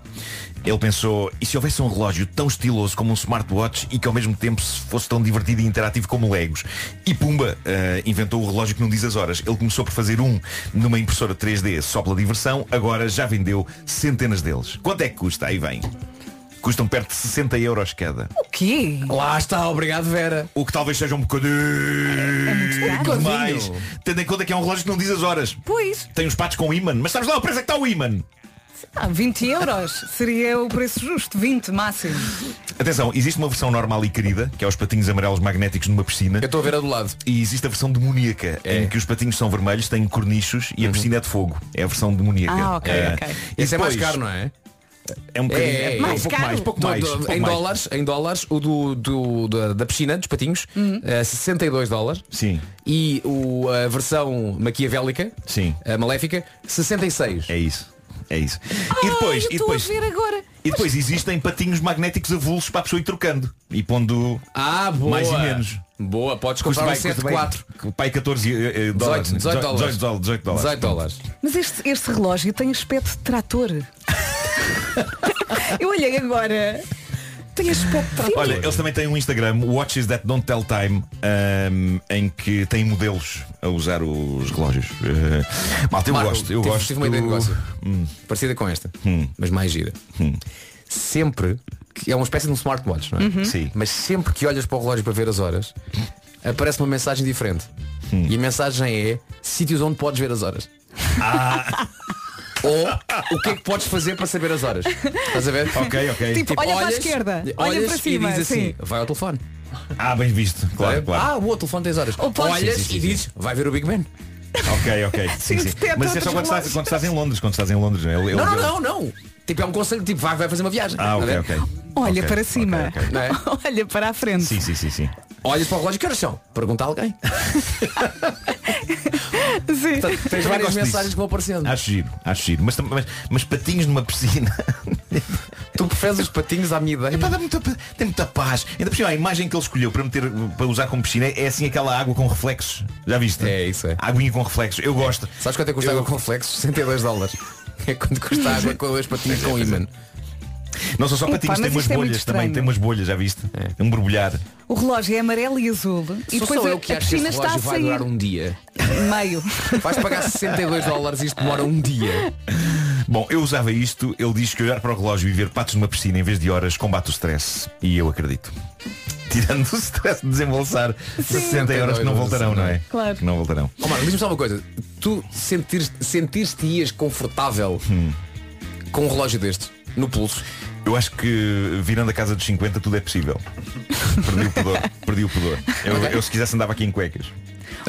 Ele pensou, e se houvesse um relógio tão estiloso como um smartwatch e que ao mesmo tempo se fosse tão divertido e interativo como Legos? E pumba, eh, inventou o relógio que não diz as horas. Ele começou por fazer um numa impressora 3D só pela diversão, agora já vendeu centenas deles. Quanto é que custa? Aí vem. Custam perto de 60 euros cada. O quê? Lá está, obrigado Vera. O que talvez seja um bocadinho caro. demais. Tendo em conta que é um relógio que não diz as horas. Pois. Tem os patos com ímã, mas sabes lá o preço é que está o ímã. Ah, 20 euros seria o preço justo, 20 máximo. Atenção, existe uma versão normal e querida, que é os patinhos amarelos magnéticos numa piscina. Eu estou a ver a do lado. E existe a versão demoníaca, É. em que os patinhos são vermelhos, têm cornichos e a piscina é de fogo. É a versão demoníaca. Ah, ok, É. ok. Isso é mais caro, não é? É um bocadinho. É, é, é. um Mais pouco caro? mais, pouco mais. do- pouco em mais. dólares, em dólares, o do, do- da, da piscina, dos patinhos, eh, 62 dólares. Sim, E o, a versão maquiavélica, sim. a maléfica, 66. É isso. É isso. e Ai, depois, eu e depois, a ver agora. e depois existem patinhos magnéticos avulsos para a pessoa ir trocando. E pondo Ah, boa. mais e menos. Boa, podes comprar um bem, 7 custa bem. 4. Pai 14 eh, eh, dólares. 18 dólares. 18 18 dólares. 18 dólares. Mas este, este relógio tem aspecto de trator. eu olhei agora. Tem. Olha, eles também têm um Instagram, Watches That Don't Tell Time, ahm, em que têm modelos a usar os relógios. Eh, malta, eu Marco, gosto, eu tive, gosto. tive uma ideia de negócio. Parecida com esta. Mas mais gira. Sempre que é uma espécie de um smartwatch, não é? Sim. Mas sempre que olhas para o relógio para ver as horas, aparece uma mensagem diferente. E a mensagem é sítios onde podes ver as horas. Ou o que é que podes fazer para saber as horas? Estás a ver? Ok, ok. Tipo, olha para a esquerda, olha para cima, e diz assim, sim. vai ao telefone. Ah, bem visto. Claro, claro. Ah, o telefone tem as horas. Ou podes- Olhas Sim, sim, sim, e dizes, vai ver o Big Ben. Ok, ok. Sim, sim. Mas isso é só quando estás, quando estás em Londres, quando estás em Londres. Ele- ele- Não, não, ele- não, não. Tipo, é um conselho, tipo, vai, vai fazer uma viagem. Ah, ok, a ver? ok. Olha Ok, para ok, cima. ok. Não é? Olha para a frente. Sim, sim, sim, sim. Olhas para o relógio, que horas são? Pergunta a alguém. Sim. Tens Também várias mensagens disso. que vão aparecendo. Acho giro, acho giro. Mas, mas, mas patinhos numa piscina. Tu preferes os patinhos à minha ideia? Dá muita, tem muita paz. Ainda por cima, a imagem que ele escolheu para meter para usar como piscina é assim aquela água com reflexos. Já viste? É, isso é. Aguinha com reflexos. Eu gosto. Sabes quanto é que custa Eu- água com reflexos? 62 dólares. É quando custa água com as patinhas com ímã. Não são só Epá, patinhos, mas tem umas é bolhas também, tem umas bolhas, já viste? É. Um borbulhar. O relógio é amarelo e azul. e Sou depois a, eu que a acho que piscina este está a relógio vai sair. durar um dia. Meio. Vais pagar 62 dólares e isto demora um dia. Bom, eu usava isto, ele diz que olhar para o relógio e ver patos numa piscina em vez de horas combate o stress. E eu acredito. Tirando o stress de desembolsar 60 euros que não voltarão, não é? Claro. Que não voltarão. Ó Marco, diz-me só uma coisa. Tu sentiste-ias confortável com um relógio destes no pulso? Eu acho que virando a casa dos 50 tudo é possível. Perdi o pudor. Perdi o pudor. Eu, eu, se quisesse andava aqui em cuecas.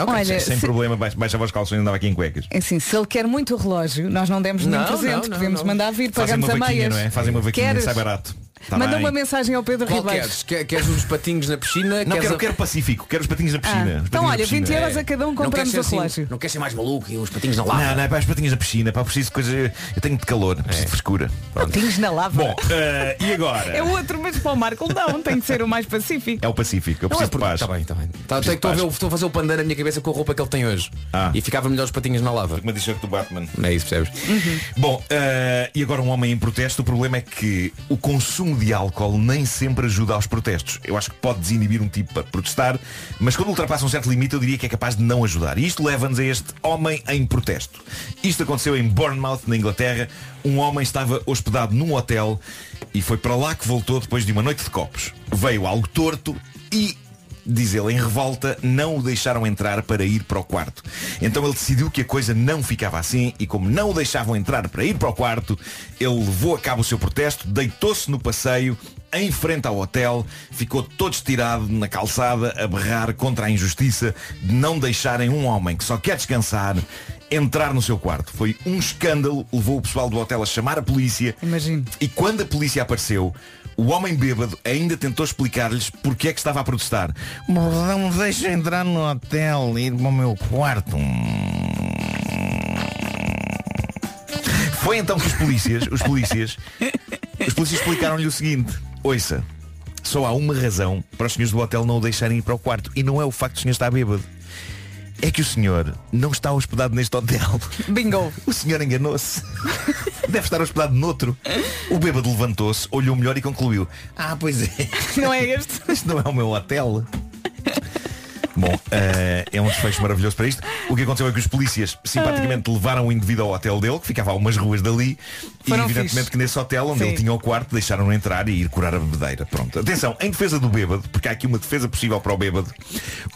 Olha, sem se- problema, baix- baixava os calções e andava aqui em cuecas. É Assim, se ele quer muito o relógio, nós não demos nenhum Não, presente, não, não, podemos não. mandar vir, Fazem pagamos uma a vaquinha, meias. não é? Fazem uma vaquinha Queres? sai barato. Tá Manda bem. uma mensagem ao Pedro Qual Ribeiro. queres? Quer- Queres os patinhos na piscina? Não, Queres quero, a- quero Pacífico, quero os patinhos na piscina. Ah, os então patinhos na olha, 20 piscina. euros a cada um Não compramos o assim- relógio. Não queres ser mais maluco e os patinhos na lava? Não, não, é para os patinhos na piscina, para preciso de coisa. Eu tenho de calor, preciso de frescura. Patinhos na lava. Bom, eh, e agora? É outro, mas para o Marco não, tem que ser o mais pacífico. É o Pacífico, eu Não, é preciso de paz. Tá bem, tá bem. Tá, Preciso de estou, a ver, estou a fazer o pandan na minha cabeça com a roupa que ele tem hoje. Ah. E ficava melhor os patinhos na lava. Uma t-shirt do Batman. Não é isso, percebes? Bom, eh, e agora um homem em protesto, o problema é que o consumo de álcool nem sempre ajuda aos protestos. Eu acho que pode desinibir um tipo para protestar, mas quando ultrapassa um certo limite eu diria que é capaz de não ajudar. E isto leva-nos a este homem em protesto. Isto aconteceu em Bournemouth, na Inglaterra. Um homem estava hospedado num hotel e foi para lá que voltou depois de uma noite de copos. Veio algo torto e diz ele, em revolta, não o deixaram entrar para ir para o quarto. Então ele decidiu que a coisa não ficava assim e como não o deixavam entrar para ir para o quarto, ele levou a cabo o seu protesto, deitou-se no passeio, em frente ao hotel, ficou todo estirado na calçada a berrar contra a injustiça de não deixarem um homem que só quer descansar entrar no seu quarto. Foi um escândalo, levou o pessoal do hotel a chamar a polícia. Imagino. E quando a polícia apareceu, o homem bêbado ainda tentou explicar-lhes porque é que estava a protestar. Não me deixa entrar no hotel e ir para o meu quarto. Foi então que os polícias, os polícias, os polícias explicaram-lhe o seguinte. Ouça, só há uma razão para os senhores do hotel não o deixarem ir para o quarto. E não é o facto de o senhor estar bêbado. É que o senhor não está hospedado neste hotel. Bingo. O senhor enganou-se. Deve estar hospedado noutro. O bêbado levantou-se, olhou melhor e concluiu. Ah, pois é. Não é este? Isto não é o meu hotel. Bom, eh, é um desfecho maravilhoso para isto. O que aconteceu é que os polícias simpaticamente levaram o indivíduo ao hotel dele, que ficava a umas ruas dali, Foram e evidentemente fixe. que nesse hotel onde Sim. ele tinha o quarto, deixaram-no entrar e ir curar a bebedeira. Pronto. Atenção, em defesa do bêbado, porque há aqui uma defesa possível para o bêbado,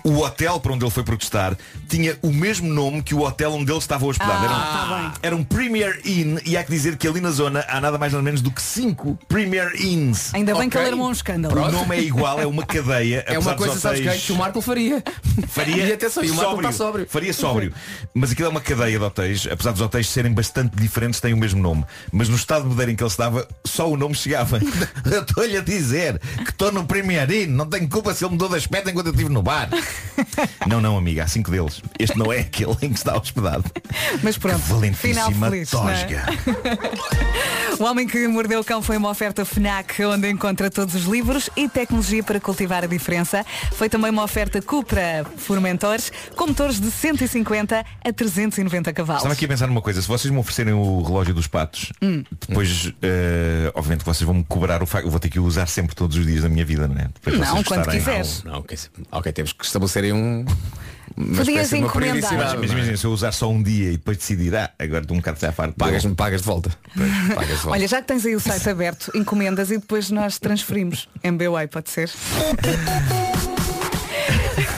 o hotel para onde ele foi protestar tinha o mesmo nome que o hotel onde ele estava hospedado. Ah, era, um, tá era um Premier Inn e há que dizer que ali na zona há nada mais nada menos do que cinco Premier Inns. Ainda bem que Ok. ele armou um escândalo. O nome é igual, é uma cadeia. É uma coisa, sabes que, que o Marco faria. Faria E atenção, e o Marco está sóbrio. Faria sóbrio. Mas aquilo é uma cadeia de hotéis, apesar dos hotéis serem bastante diferentes, têm o mesmo nome. Mas no estado de bebedeira em que ele estava, só o nome chegava. Eu estou-lhe a dizer que estou no Premier Inn, não tenho culpa se ele mudou de aspecto enquanto eu estive no bar. não, não, amiga, há cinco deles. Este não é aquele em que está hospedado. Mas pronto, final Valentíssima feliz. é? tosga. O Homem que Mordeu o Cão foi uma oferta FNAC onde encontra todos os livros e tecnologia para cultivar a diferença. Foi também uma oferta Cupra Formentores com motores de 150 a 390 cavalos. Estava aqui a pensar numa coisa, se vocês me oferecerem o relógio dos patos, Hum. depois, eh, obviamente, vocês vão me cobrar o facto, eu vou ter que o usar sempre todos os dias da minha vida, não é? Depois Não, vocês quando gostarem. quiseres. Não, ok, ok, temos que estabelecer aí um. Podias de encomendar. Mas não é? imagina, se eu usar só um dia e depois decidir, ah, agora estou um bocado já farto. Pagas, pagas de volta. Pagas de volta. Olha, já que tens aí o site aberto, encomendas e depois nós transferimos. MBWay, pode ser?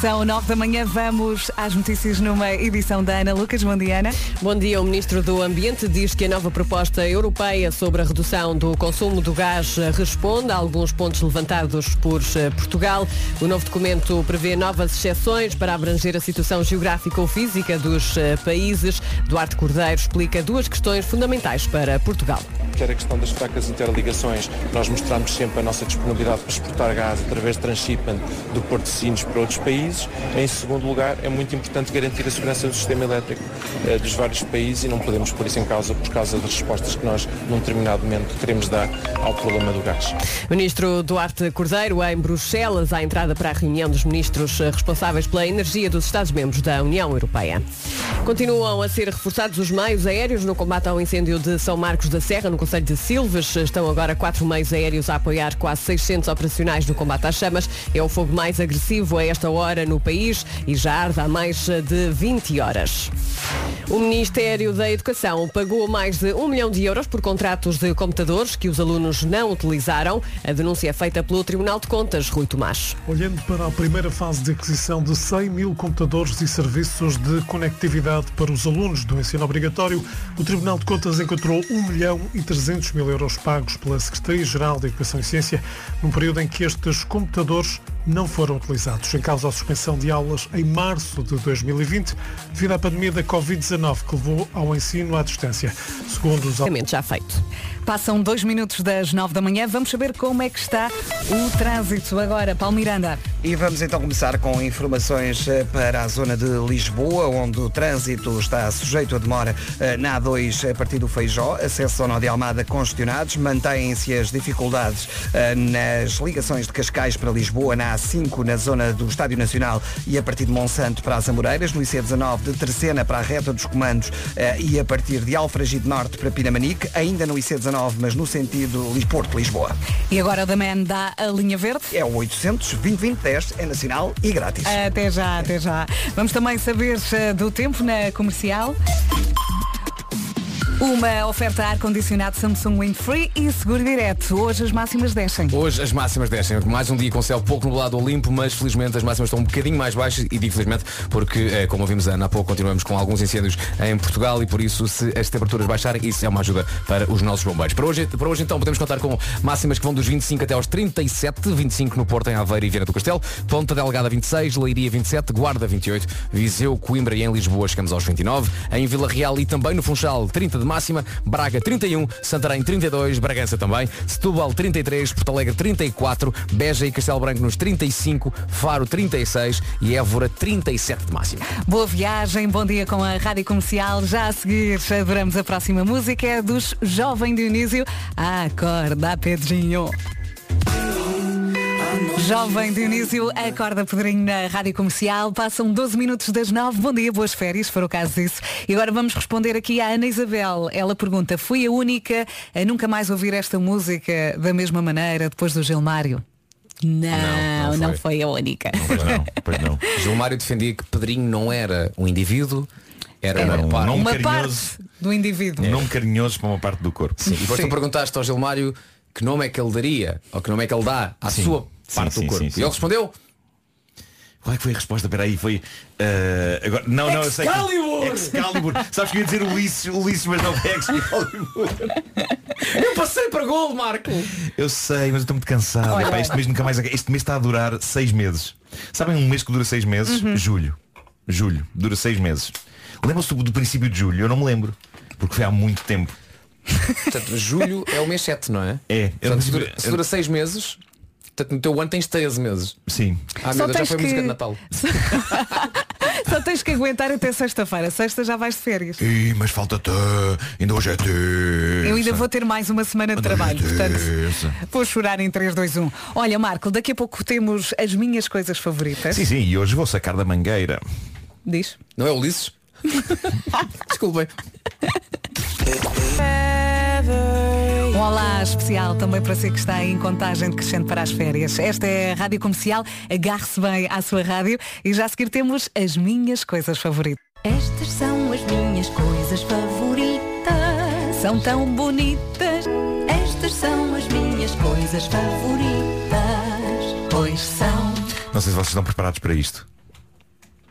São nove da manhã, vamos às notícias numa edição da Ana Lucas. Bom dia, Ana. Bom dia. O Ministro do Ambiente diz que a nova proposta europeia sobre a redução do consumo do gás responde a alguns pontos levantados por eh, Portugal. O novo documento prevê novas exceções para abranger a situação geográfica ou física dos eh, países. Duarte Cordeiro explica duas questões fundamentais para Portugal. quer a questão das fracas interligações. Nós mostramos sempre a nossa disponibilidade para exportar gás através de transshipment do Porto de Sines para outros países. Em segundo lugar, é muito importante garantir a segurança do sistema elétrico eh, dos vários países e não podemos pôr isso em causa por causa das respostas que nós, num determinado momento, queremos dar ao problema do gás. Ministro Duarte Cordeiro em Bruxelas à entrada para a reunião dos ministros eh, responsáveis pela energia dos Estados-membros da União Europeia. Continuam a ser reforçados os meios aéreos no combate ao incêndio de São Marcos da Serra, no Conselho de Silves. Estão agora quatro meios aéreos a apoiar quase 600 operacionais no combate às chamas. É o fogo mais agressivo a esta hora no país e já arde há mais de 20 horas. O Ministério da Educação pagou mais de um milhão de euros por contratos de computadores que os alunos não utilizaram. A denúncia é feita pelo Tribunal de Contas, Rui Tomás. Olhando para a primeira fase de aquisição de 100 mil computadores e serviços de conectividade para os alunos do ensino obrigatório, o Tribunal de Contas encontrou 1 milhão e 300 mil euros pagos pela Secretaria-Geral de Educação e Ciência, num período em que estes computadores não foram utilizados. Em causa a suspensão de aulas em março de 2020, devido à pandemia da Covid-19, que levou ao ensino à distância. Segundo os já feito. Passam dois minutos das nove da manhã. Vamos saber como é que está o trânsito agora. Paulo Miranda. E vamos então começar com informações eh, para a zona de Lisboa, onde o trânsito está sujeito a demora eh, na A2 a partir do Feijó, acesso ao Nó de Almada congestionados, mantêm-se as dificuldades eh, nas ligações de Cascais para Lisboa, na A5 na zona do Estádio Nacional e a partir de Monsanto para as Amoreiras, no IC19 de Terceira para a reta dos comandos e a partir de Alfragide Norte para Pinamanique, ainda no IC19 mas no sentido Porto-Lisboa. E agora da Man dá a linha verde? É o 800 2010 é nacional e grátis. Até já, até já. Vamos também saber uh, do tempo na comercial. Uma oferta ar-condicionado Samsung Windfree e seguro direto. Hoje as máximas descem. Hoje as máximas descem. Mais um dia com céu pouco nublado ou limpo, mas felizmente as máximas estão um bocadinho mais baixas e digo felizmente porque, eh, como ouvimos Ana há pouco, continuamos com alguns incêndios em Portugal e por isso se as temperaturas baixarem, isso é uma ajuda para os nossos bombeiros. Para hoje, para hoje então podemos contar com máximas que vão dos 25 até aos 37, 25 no Porto, em Aveiro e Viana do Castelo, Ponta Delgada 26, Leiria 27, Guarda 28, Viseu, Coimbra e em Lisboa chegamos aos 29, em Vila Real e também no Funchal 30 de máxima, Braga 31, Santarém 32, Bragança também, Setúbal 33, Porto Alegre 34, Beja e Castelo Branco nos 35, Faro 36 e Évora 37 de máxima. Boa viagem, bom dia com a Rádio Comercial. Já a seguir adoramos a próxima música, é dos Jovem Dionísio. Acorda, Pedrinho. Jovem Dionísio, acorda Pedrinho na Rádio Comercial. Passam 12 minutos das 9. Bom dia, boas férias, se for o caso disso. E agora vamos responder aqui à Ana Isabel. Ela pergunta, fui a única a nunca mais ouvir esta música da mesma maneira depois do Gilmário? Não, não, não, foi. foi. a única. Pois não, pois não. Gilmário defendia que Pedrinho não era um indivíduo, era, era uma, parte, uma parte do indivíduo. Um nome carinhoso para uma parte do corpo. Sim. E depois Sim. tu perguntaste ao Gilmário que nome é que ele daria, ou que nome é que ele dá à Sim. sua parte sim, do corpo. Sim, sim, e ele respondeu? Qual é que foi a resposta? Espera aí, foi. Uh, agora, não, não, eu sei que. Excalibur! Sabes que eu ia dizer Ulisses, Ulisses mas não é Excalibur. eu passei para gol, Marco! Eu sei, mas eu estou muito cansado. Epá, este mês nunca mais. Este mês está a durar seis meses. Sabem um mês que dura seis meses? Uhum. Julho. Julho. Dura seis meses. Lembram-se do, do princípio de julho? Eu não me lembro. Porque foi há muito tempo. Portanto, julho é o mês 7, não é? É. Portanto, se dura, se dura seis meses, Portanto, no teu ano tens 13 meses. Sim. Ah, meu Deus, já foi que... música de Natal. Só tens que aguentar até sexta-feira. Sexta já vais de férias. Ih, mas falta-te. Ainda hoje é terça. Eu ainda vou ter mais uma semana de trabalho. É portanto, vou chorar em 3, 2, 1. Olha, Marco, daqui a pouco temos as minhas coisas favoritas. Sim, sim, e hoje vou sacar da mangueira. Diz. Não é Ulisses? Desculpem. Um olá especial também para si que está em contagem decrescente para as férias. Esta é a Rádio Comercial, agarre-se bem à sua rádio e já a seguir temos as minhas coisas favoritas. Estas são as minhas coisas favoritas. São tão bonitas. Estas são as minhas coisas favoritas. Pois são. Não sei se vocês estão preparados para isto.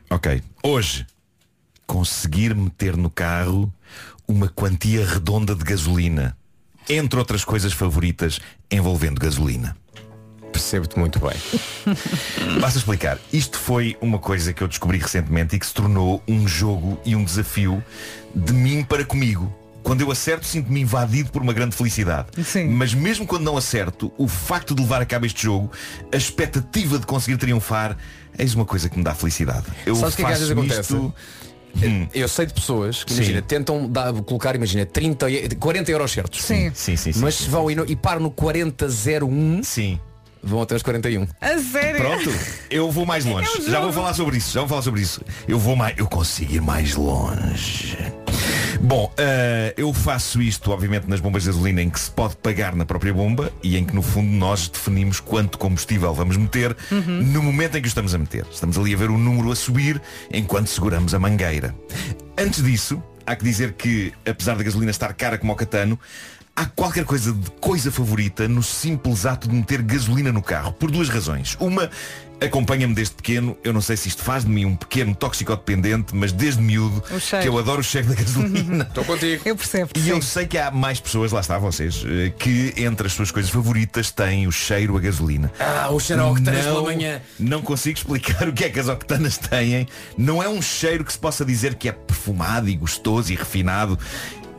Ok. Hoje, conseguir meter no carro uma quantia redonda de gasolina entre outras coisas favoritas envolvendo gasolina. Percebo-te muito bem. Basta explicar. Isto foi uma coisa que eu descobri recentemente e que se tornou um jogo e um desafio de mim para comigo. Quando eu acerto, sinto-me invadido por uma grande felicidade. Sim. Mas mesmo quando não acerto, o facto de levar a cabo este jogo, a expectativa de conseguir triunfar, eis uma coisa que me dá felicidade. Eu Sabes o que é que faço vezes acontece? Isto. Eu sei de pessoas que Sim. imagina, tentam dar- colocar, imagina, 30, e- 40 euros certos. Sim. Sim, sim, sim. Mas vão e, no- e param no 4001, Sim. vão até os 41. A sério? Pronto, eu vou mais longe. É um já vou falar sobre isso. Já vou falar sobre isso. Eu vou mais. Eu consigo ir mais longe. Bom, eh, eu faço isto, obviamente, nas bombas de gasolina em que se pode pagar na própria bomba e em que, no fundo, nós definimos quanto combustível vamos meter no momento em que o estamos a meter. Estamos ali a ver o número a subir enquanto seguramos a mangueira. Antes disso, há que dizer que, apesar da gasolina estar cara como ao catano, Há qualquer coisa de coisa favorita no simples ato de meter gasolina no carro, por duas razões. Uma, acompanha-me desde pequeno, eu não sei se isto faz de mim um pequeno toxicodependente, mas desde miúdo que eu adoro o cheiro da gasolina. Estou contigo. Eu percebo. E sim. eu sei que há mais pessoas, lá está vocês, eh, que entre as suas coisas favoritas têm o cheiro a gasolina. Ah, o cheiro a octanas não, pela manhã. Não consigo explicar o que é que as octanas têm. Não é um cheiro que se possa dizer que é perfumado e gostoso e refinado.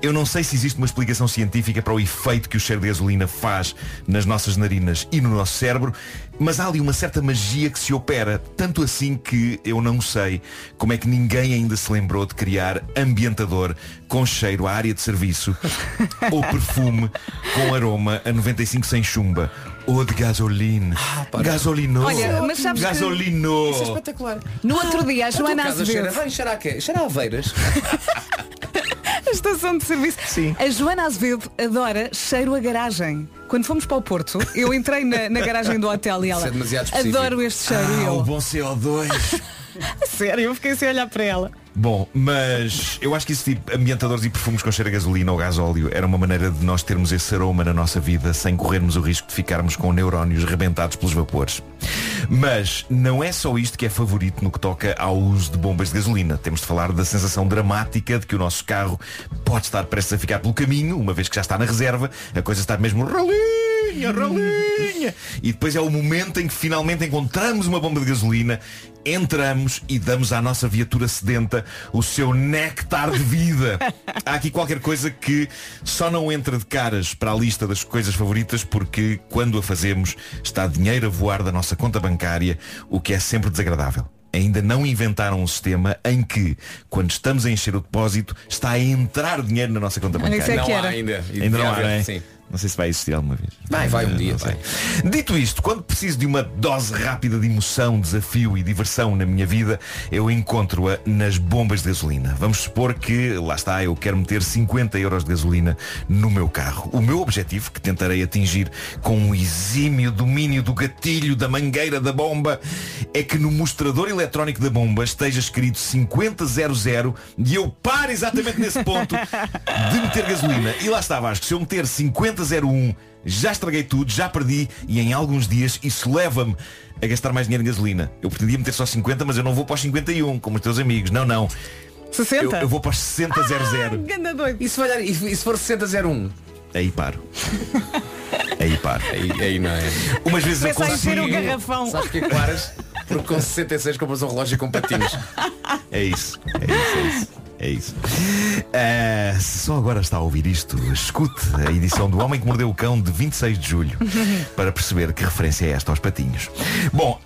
Eu não sei se existe uma explicação científica para o efeito que o cheiro de gasolina faz nas nossas narinas e no nosso cérebro, mas há ali uma certa magia que se opera, tanto assim que eu não sei como é que ninguém ainda se lembrou de criar ambientador com cheiro à área de serviço ou perfume com aroma a 95 sem chumba ou de gasolina. Gasolino. Olha, mas sabes que- Gasolino. Isso é espetacular. No outro dia, a Joana cheira Azevedo, bem, cheira a quê? Cheira a aveiras. a estação de serviço. Sim. A Joana Azevedo adora cheiro a garagem. Quando fomos para o Porto, eu entrei na, na garagem do hotel e ela Isso é demasiado específico. adoro este cheiro. e Ah, o eu, bom CO2. sério, eu fiquei sem olhar para ela. Bom, mas eu acho que esse tipo de ambientadores e perfumes com cheiro a gasolina ou gasóleo era uma maneira de nós termos esse aroma na nossa vida sem corrermos o risco de ficarmos com neurónios rebentados pelos vapores. Mas não é só isto que é favorito no que toca ao uso de bombas de gasolina. Temos de falar da sensação dramática de que o nosso carro pode estar prestes a ficar pelo caminho, uma vez que já está na reserva, a coisa está mesmo rolinha, rolinha. E depois é o momento em que finalmente encontramos uma bomba de gasolina, entramos e damos à nossa viatura sedenta o seu néctar de vida. Há aqui qualquer coisa que só não entra de caras para a lista das coisas favoritas porque quando a fazemos está dinheiro a voar da nossa conta bancária, o que é sempre desagradável. Ainda não inventaram um sistema em que, quando estamos a encher o depósito, está a entrar dinheiro na nossa conta Olha, bancária. isso é não que há era. ainda. E Ainda não há, não é? Sim. Não sei se vai existir alguma vez. Vai, vai um dia, vai. Dito isto, quando preciso de uma dose rápida de emoção, desafio e diversão na minha vida, eu encontro-a nas bombas de gasolina. Vamos supor que, lá está, eu quero meter 50 euros de gasolina no meu carro. O meu objetivo, que tentarei atingir com um exímio domínio do gatilho da mangueira da bomba, é que no mostrador eletrónico da bomba esteja escrito 5000 e eu paro exatamente nesse ponto de meter gasolina. E lá está, Vasco, se eu meter 5001 já estraguei tudo, já perdi e em alguns dias isso leva-me a gastar mais dinheiro em gasolina. Eu pretendia meter só 50, mas eu não vou para os 51, como os teus amigos. Não, não. 60? Eu, eu vou para os 60 Ah, doido. E se, falhar, e se for 6001? Aí paro. Aí paro. Aí, aí não é. Umas vezes eu Começa a encher consigo. o garrafão. Sabes que paras? Porque com 66 compras um relógio com patins. É isso. É isso, é isso. É isso. Ah, se só agora está a ouvir isto, escute a edição do Homem que Mordeu o Cão de 26 de julho para perceber que referência é esta aos patinhos. Bom,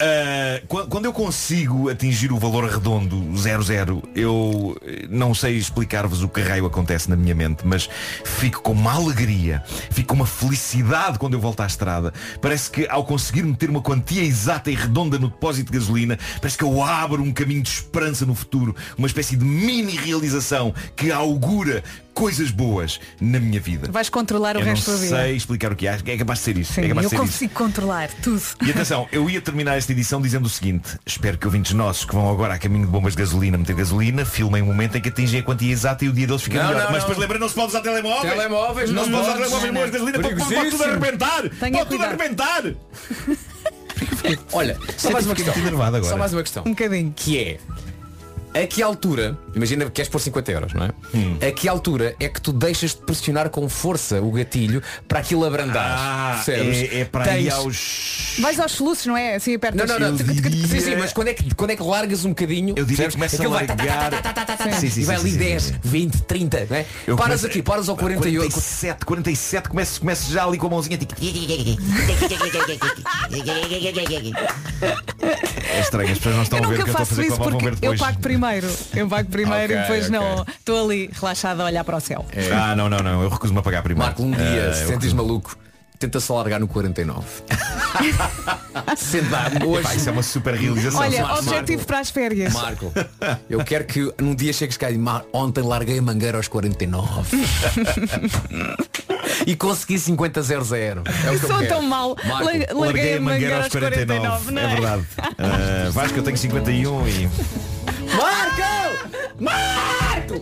qu- quando eu consigo atingir o valor redondo 00, eu eh, não sei explicar-vos o que raio acontece na minha mente, mas fico com uma alegria, fico com uma felicidade quando eu volto à estrada. Parece que ao conseguir meter uma quantia exata e redonda no depósito de gasolina, parece que eu abro um caminho de esperança no futuro, uma espécie de mini realização que augura coisas boas na minha vida. Vais controlar o eu não resto da vida. sei explicar o que é, é capaz de ser isso. Sim, é capaz eu de ser isso. consigo controlar tudo. E atenção, eu ia terminar esta edição dizendo o seguinte Espero que ouvintes nossos que vão agora a caminho de bombas de gasolina meter gasolina Filmem o momento em que atingem a quantia exata e o dia deles fica Não, melhor não, Mas não. depois lembrem, não se pode usar telemóveis Telemóveis, Não não se pode usar telemóveis bombas de gasolina Pode, pode, pode tudo arrebentar Tenha Pode tudo arrebentar Olha, só mais uma questão. Só mais uma questão. Um bocadinho. Que é, A que altura, imagina que queres pôr 50 euros, não é? A que altura é que tu deixas de pressionar com força o gatilho para aquilo abrandar? Ah, é, é para aí Tens- aos. Vais aos soluços, não é? Assim apertas. Não, não, não. Eu tic, Sim, diria- sim, mas quando é, que, quando é que largas um bocadinho? Eu diria que começa a vai largar. Sim, sim, E vai ali sim, 10, sim. 20, 30, não é? Eu paras começo- aqui, paras ao 48. 47, 47, começo, começo já ali com a mãozinha tipo. É estranho, as pessoas não estão Eu a ver o que eu estou a fazer com a mão, vão porque ver eu depois. pago primeiro. Eu pago primeiro Ok, e depois ok. não. Estou ali relaxada a olhar para o céu. Ah, não, não, não, eu recuso-me a pagar primeiro. Marco, um dia, Ah, se eu sentes maluco, tenta só largar no 49. Senta hoje. Epá, isso é uma super realização. Olha, Marco, objetivo para as férias. Marco, eu quero que num dia chegues cá e "Mar- ontem larguei a mangueira aos 49. e consegui 50 0 0. É o que eu Sou quero. tão mal. Marco, La- Larguei a mangueira aos 49, não é verdade. Ah, Vasco, eu tenho 51 e. Marco! Marco!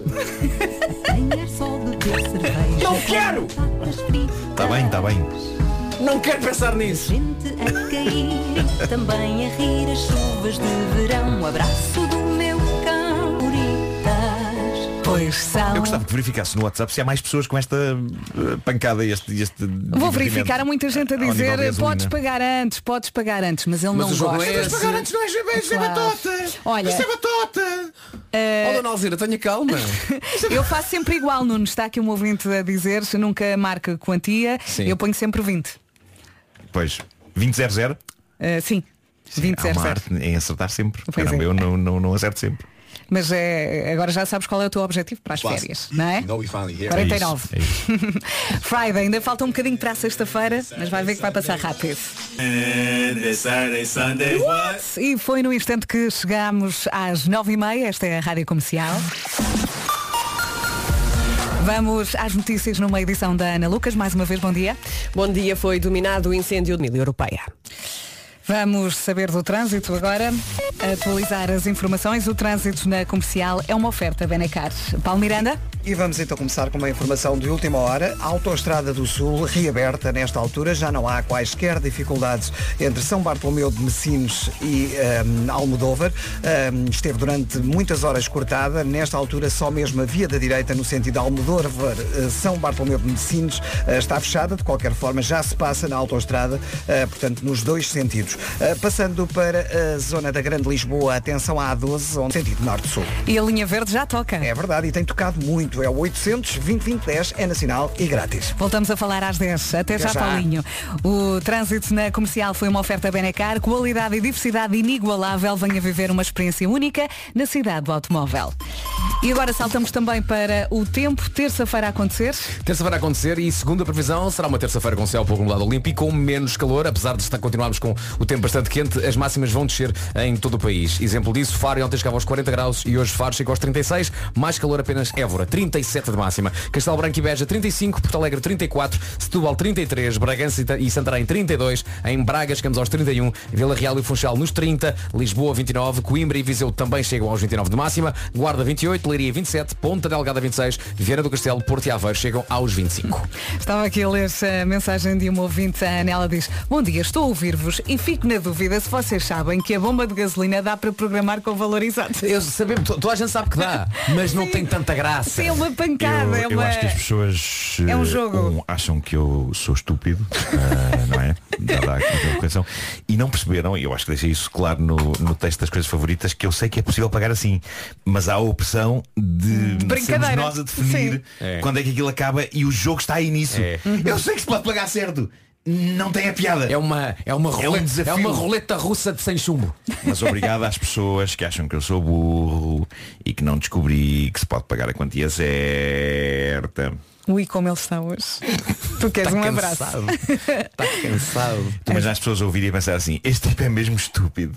Não quero! Está bem, está bem. Não quero pensar nisso. Gente a cair, também a rir as chuvas de verão. Um abraço do meu. Pois são. Eu gostava que verificasse no WhatsApp se há mais pessoas com esta eh, pancada, este, este Vou verificar, há muita gente a dizer podes pagar antes, podes pagar antes, mas ele Mas não o jogo gosta. é esse. Pagar antes não é GB, isso é Claro. batota. Olha, Isso é batota. eh, Oh, dona Alzira, tenha calma. eu faço sempre igual, Nuno. Está aqui um ouvinte a dizer, se nunca marca quantia, Sim. eu ponho sempre 20. Pois, 2000. Eh, sim, 20 Há uma arte em acertar sempre. Caramba, é. eu não, não, não acerto sempre. Mas é, agora já sabes qual é o teu objetivo para as férias, não é? 49. É isso, é isso. Friday, ainda falta um bocadinho para a sexta-feira, mas vai ver que vai passar rápido. E foi no instante que chegámos às nove e meia, esta é a Rádio Comercial. Vamos às notícias numa edição da Ana Lucas. Mais uma vez, bom dia. Bom dia, foi dominado o incêndio de Milha Europeia. Vamos saber do trânsito agora. Atualizar as informações. O trânsito na comercial é uma oferta Benecar. Paulo Miranda? E vamos então começar com uma informação de última hora. A Autostrada do Sul, reaberta nesta altura, já não há quaisquer dificuldades entre São Bartolomeu de Messinos e ehm, Almodóvar. Ehm, esteve durante muitas horas cortada. Nesta altura, só mesmo a via da direita no sentido Almodóvar, eh, São Bartolomeu de Messinos, eh, está fechada. De qualquer forma, já se passa na autostrada, eh, portanto, nos dois sentidos. Eh, passando para a zona da Grande Lisboa, atenção à A12, onde sentido norte-sul. E a linha verde já toca. É verdade, e tem tocado muito. É o 800 2010 é nacional e grátis. Voltamos a falar às 10. Até, Até já, já. Paulinho. O trânsito na comercial foi uma oferta Benecar, qualidade e diversidade inigualável. Venha viver uma experiência única na cidade do automóvel. E agora saltamos também para o tempo, terça-feira a acontecer. Terça-feira a acontecer e segundo a previsão será uma terça-feira com céu pouco nublado limpo e com menos calor, apesar de estar continuarmos com o tempo bastante quente, as máximas vão descer em todo o país. Exemplo disso, Faro ontem chegava aos 40 graus e hoje Faro chega aos 36, mais calor apenas Évora, 37 de máxima. Castelo Branco e Beja 35, Porto Alegre 34, Setúbal 33, Bragança e Santarém 32, em Braga chegamos aos 31, Vila Real e Funchal nos 30, Lisboa 29, Coimbra e Viseu também chegam aos 29 de máxima, Guarda 28, Leiria 27, Ponta Delgada 26, Viana do Castelo, Porto e Aveiro chegam aos 25. Estava aqui a ler a mensagem de uma ouvinte, a Anela diz Bom dia, estou a ouvir-vos e fico na dúvida se vocês sabem que a bomba de gasolina dá para programar com valor exato. Eu sabemos, to- toda a gente sabe que dá, mas não tem tanta graça. Sim, é uma pancada, eu, é eu uma... acho que as pessoas É um eh, jogo. um, acham que eu sou estúpido, eh, não é? Dada a colocação, e não perceberam, e eu acho que deixei isso claro no, no texto das coisas favoritas, que eu sei que é possível pagar assim, mas há a opção de, sermos brincadeira. nós a definir Sim. É. quando é que aquilo acaba e o jogo está aí nisso. É. Eu sei que se pode pagar certo. Não tem a piada. É uma, é uma, É um roleta, é desafio. uma roleta russa de sem chumbo. Mas obrigado às pessoas que acham que eu sou burro e que não descobri que se pode pagar a quantia certa. Ui, como ele está hoje. Tu queres um abraço. Está cansado. Mas as pessoas a ouvirem e pensar assim, este tipo é mesmo estúpido.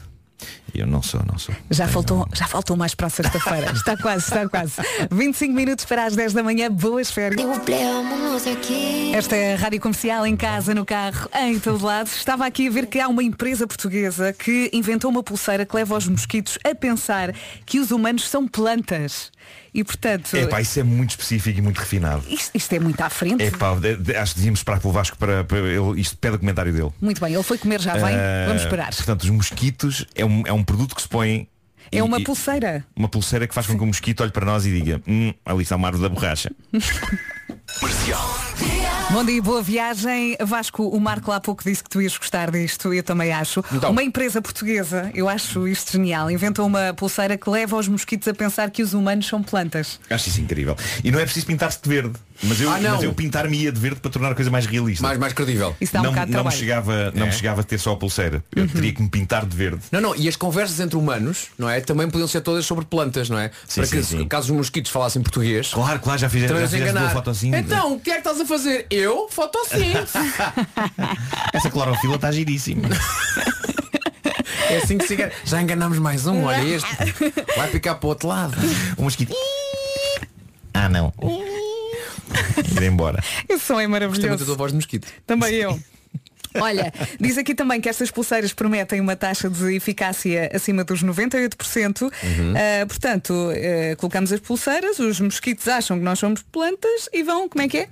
Eu não sou, não sou. Já faltou, já faltou mais para a sexta-feira. Está quase, está quase. 25 minutos para as 10 da manhã. Boas férias. Esta é a Rádio Comercial em casa, no carro, em todo lado. Estava aqui a ver que há uma empresa portuguesa que inventou uma pulseira que leva os mosquitos a pensar que os humanos são plantas. E portanto, É pá, isso é muito específico e muito refinado. isto, isto é muito à frente. É pá, de- de- acho que devíamos esperar pelo Vasco para, para ele, isto pede o comentário dele. Muito bem, ele foi comer, já vem. Ah, Vamos esperar. Portanto, os mosquitos é um, é um produto que se põe É uma e- pulseira. Uma pulseira que faz com que o mosquito olhe para nós e diga hum, ali está uma árvore da borracha. Bom dia, boa viagem. Vasco, o Marco há pouco disse que tu ias gostar disto, eu também acho. Então. Uma empresa portuguesa, eu acho isto genial, inventou uma pulseira que leva os mosquitos a pensar que os humanos são plantas. Acho isso incrível. E não é preciso pintar-se de verde. Mas eu, Ah, mas eu pintar-me-ia de verde para tornar a coisa mais realista. Mais, mais credível. Isso dá um não, bocado de não me chegava, não É? me chegava a ter só a pulseira. Eu teria que me pintar de verde. Não, não, e as conversas entre humanos, não é? Também podiam ser todas sobre plantas, não é? Sim, Para sim, que sim. caso os mosquitos falassem português. Claro, claro, já fiz- também já fizeste boa fotossíntese. Então, o que é que estás a fazer? Eu? Fotossíntese. Essa clorofila está giríssima. é assim que se engana. Já enganamos mais um, olha este. Vai picar para o outro lado. O mosquito. Ah não. Ir embora. Esse som é Gostei muito da maravilhoso. tua voz de mosquito. Também eu. Olha, diz aqui também que estas pulseiras prometem uma taxa de eficácia acima dos 98%. Uhum. Ah, portanto, eh, colocamos as pulseiras, os mosquitos acham que nós somos plantas e vão, como é que é?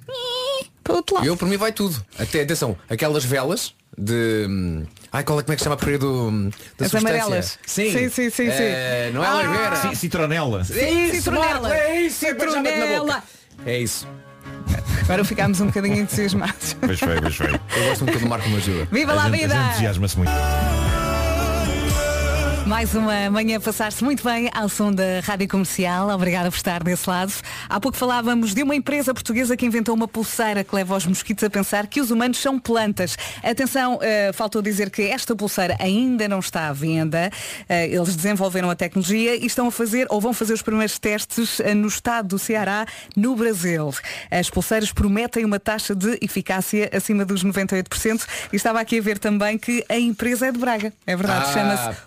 Para o outro lado. Eu, por mim, vai tudo. Até, atenção, aquelas velas de... hum, Ai, qual é, como é que se chama a porcaria do... Da As substância? amarelas. Sim. Sim, sim, sim, É, sim. Não é Ah! Oliveira. Ci- Citronela. Isso, Citronela. É isso. é. Citronela. É isso. Agora ficámos um bocadinho entusiasmados. Pois foi, pois foi. Eu gosto muito quando o Marco ajuda. Viva lá a gente- vida! gente entusiasma-se muito. Mais uma manhã passar-se muito bem ao som da Rádio Comercial. Obrigada por estar desse lado. Há pouco falávamos de uma empresa portuguesa que inventou uma pulseira que leva os mosquitos a pensar que os humanos são plantas. Atenção, eh, faltou dizer que esta pulseira ainda não está à venda. Eh, eles desenvolveram a tecnologia e estão a fazer, ou vão fazer os primeiros testes eh, no estado do Ceará, no Brasil. As pulseiras prometem uma taxa de eficácia acima dos 98% e estava aqui a ver também que a empresa é de Braga. É verdade, Ah, chama-se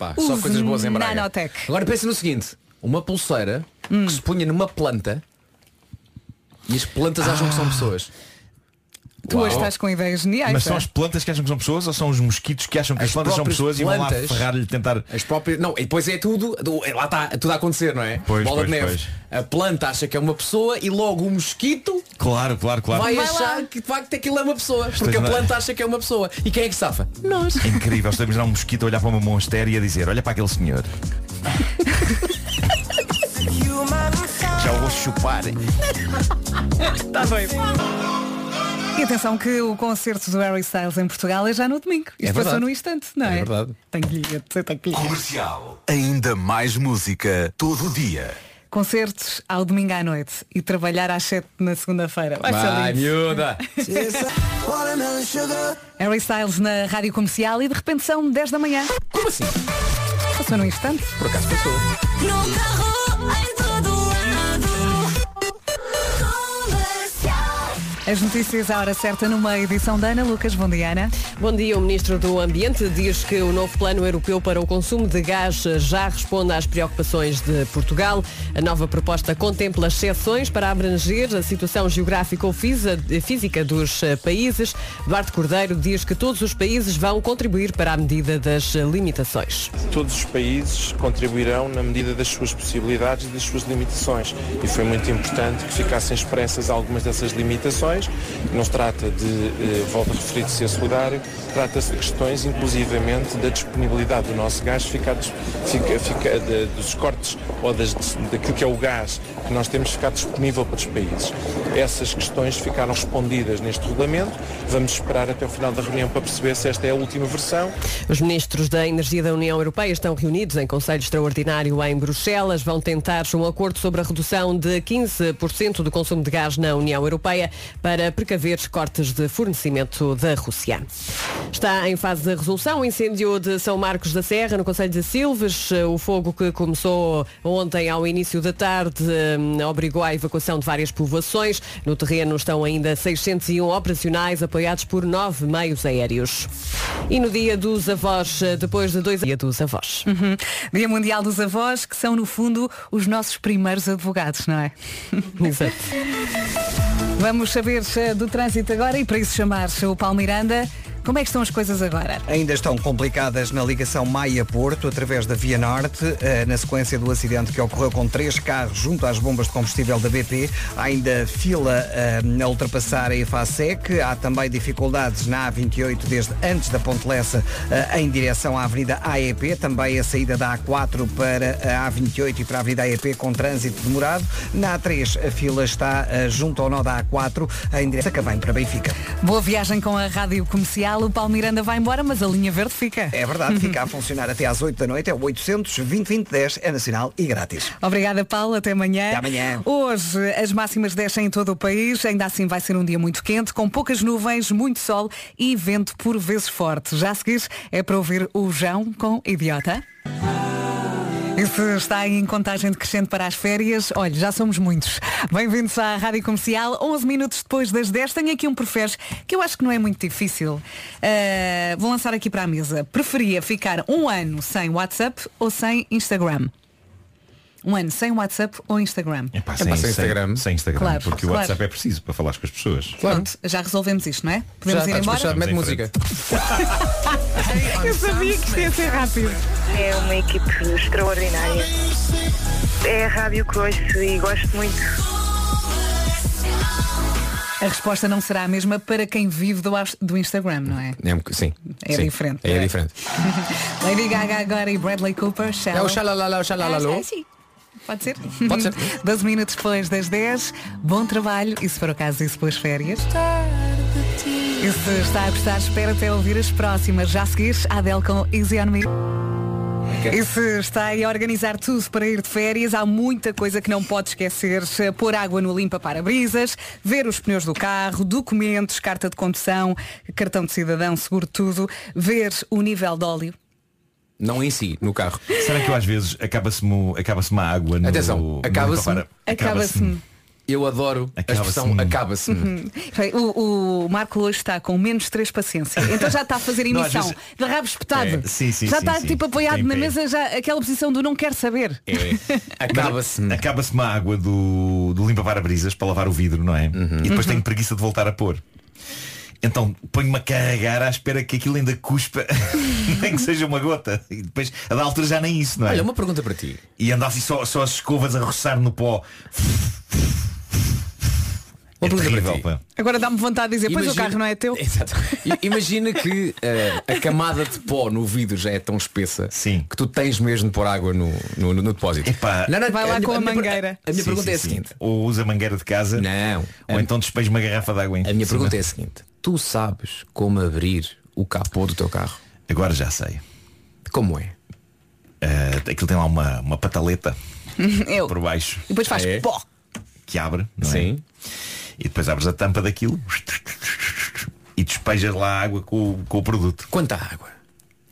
coisas boas em Braga. Nanotech. Agora pensa no seguinte, uma pulseira Hum. que se punha numa planta e as plantas acham que são pessoas. Tu hoje Uau. estás com ideias geniais. Mas são pá. as plantas que acham que são pessoas ou são os mosquitos que acham que as, As plantas são pessoas e vão lá plantas. ferrar-lhe tentar. As próprias. Não, e depois é tudo. do- Lá está tudo a acontecer, não é? Pois, Bola pois, de neve. pois. A planta acha que é uma pessoa e logo o mosquito Claro, claro, claro. vai, Vai achar lá. que de facto aquilo é uma pessoa. Porque a planta acha que é uma pessoa. E quem é que safa? Nós. É incrível, estou a imaginar um mosquito a olhar para uma monstera e a dizer, olha para aquele senhor. Já o vou chupar. Está bem. E atenção que o concerto do Harry Styles em Portugal é já no domingo. Isto É passou num instante, não é? É verdade. Tenho dizer, tenho dizer. Comercial. Ainda mais música todo dia. Concertos ao domingo à noite e trabalhar às 7 na segunda-feira. Vai, Vai, ser miúda. Harry Styles na rádio comercial e de repente são 10 da manhã. Como assim? Passou num instante. Por acaso passou. As notícias à hora certa numa edição da Ana Lucas. Bom dia, Ana. Bom dia, o Ministro do Ambiente diz que o novo plano europeu para o consumo de gás já responde às preocupações de Portugal. A nova proposta contempla exceções para abranger a situação geográfica ou física dos eh, países. Duarte Cordeiro diz que todos os países vão contribuir para a medida das eh, limitações. Todos os países contribuirão na medida das suas possibilidades e das suas limitações. E foi muito importante que ficassem expressas algumas dessas limitações. Não se trata de, eh, volto a referir, de ser solidário, trata-se de questões, inclusivamente, da disponibilidade do nosso gás, fica, fica, de- dos cortes ou das, daquilo que é o gás que nós temos ficar disponível para os países. Essas questões ficaram respondidas neste regulamento. Vamos esperar até o final da reunião para perceber se esta é a última versão. Os ministros da Energia da União Europeia estão reunidos em Conselho Extraordinário em Bruxelas. Vão tentar um acordo sobre a redução de 15% do consumo de gás na União Europeia para precaver cortes de fornecimento da Rússia. Está em fase de resolução o incêndio de São Marcos da Serra, no Conselho de Silves. O fogo que começou ontem ao início da tarde hum, obrigou à evacuação de várias povoações. No terreno estão ainda 601 operacionais apoiados por nove meios aéreos. E no dia dos avós, depois de dois dia dos avós. Uhum. Dia Mundial dos Avós, que são, no fundo, os nossos primeiros advogados, não é? Exato. Vamos saber do trânsito agora e para isso chamar o Paulo Miranda. Como é que estão as coisas agora? Ainda estão complicadas na ligação Maia-Porto, através da Via Norte, eh, na sequência do acidente que ocorreu com três carros junto às bombas de combustível da BP. Há ainda fila eh, a ultrapassar a EFASEC. Há também dificuldades na A28 desde antes da Ponte Lessa eh, em direção à Avenida AEP. Também a saída da A4 para a A28 e para a Avenida AEP com trânsito demorado. Na A3 a fila está junto ao nó da A4 em direção a Cavém para Benfica. Boa viagem com a Rádio Comercial. O Paulo Miranda vai embora, mas a linha verde fica. É verdade, fica a funcionar até às 8 da noite. É o 800 2010 é nacional e grátis. Obrigada, Paulo. Até amanhã. Até amanhã. Hoje as máximas descem em todo o país. Ainda assim vai ser um dia muito quente, com poucas nuvens, muito sol e vento por vezes forte. Já a seguir é para ouvir o João com Idiota. E está em contagem decrescente para as férias, olha, já somos muitos. Bem-vindos à Rádio Comercial, 11 minutos depois das 10. Tenho aqui um preferes que eu acho que não é muito difícil. Uh, vou lançar aqui para a mesa. Preferia ficar um ano sem WhatsApp ou sem Instagram? Um ano sem WhatsApp ou Instagram? Epá, sem, sem, Instagram. Sem Instagram. Claro, porque o claro. WhatsApp é preciso para falar com as pessoas. Pronto, já resolvemos isto, não é? Podemos Já ir embora? mete música. Eu sabia que isto ia ser rápido. É uma equipe extraordinária. É a rádio que ouço e gosto muito. A resposta não será a mesma para quem vive do, do Instagram, não é? É um sim. É sim. diferente. É, diferente. Lady Gaga agora e Bradley Cooper. Shallow. É o xalalala, o xalalalo. Ah, sim. Pode ser? Pode ser. 12 minutos depois das 10. Bom trabalho e se for o caso isso depois férias. E se está a gostar, espera até ouvir as próximas. Já a seguir, a Adele com Easy On Me. E se está a organizar tudo para ir de férias, há muita coisa que não pode esquecer. Pôr água no limpa-para-brisas, ver os pneus do carro, documentos, carta de condução, cartão de cidadão, seguro tudo, ver o nível de óleo. Não em si, no carro. Será que eu às vezes acaba-se-me acaba a água no Atenção, acaba-se-me. para- Acaba-se-me. Eu adoro a Acaba-se-me. expressão acaba-se-me. Bem, O, o Marco hoje está com menos 3 paciência. Então já está a fazer emissão vezes- de rabo espetado. É, sim, sim, já sim, está sim. tipo apoiado Em na pé. mesa, já aquela posição do não quer saber. É. Acaba-se-me. Acaba-se-me a água do, do limpa-para-brisas para lavar o vidro, não é? Uhum. E depois tenho preguiça de voltar a pôr. Então ponho-me a carregar à espera que aquilo ainda cuspa, nem que seja uma gota. E depois, a da altura já nem isso, não é? Olha, uma pergunta para ti. E ando assim só, só as escovas a roçar no pó. Uma É pergunta terrível, para ti. pá. Agora dá-me vontade de dizer, pois o Imagina- carro não é teu. Imagina que eh, a camada de pó no vidro já é tão espessa Sim. que tu tens mesmo de pôr água no, no, no depósito. Epá. Não, não, Vai lá minha- com a per- mangueira. A minha Sim, pergunta sim, é a sim. seguinte. Ou usa a mangueira de casa, Não. ou então despejo uma garrafa de água em A minha cima. pergunta é a seguinte. Tu sabes como abrir o capô do teu carro? Agora já sei. Como é? Ah, aquilo tem lá uma, uma pataleta Eu. por baixo E depois faz É. pó. que abre, não é? E depois abres a tampa daquilo e despejas lá a água com, o- com o produto. Quanta água?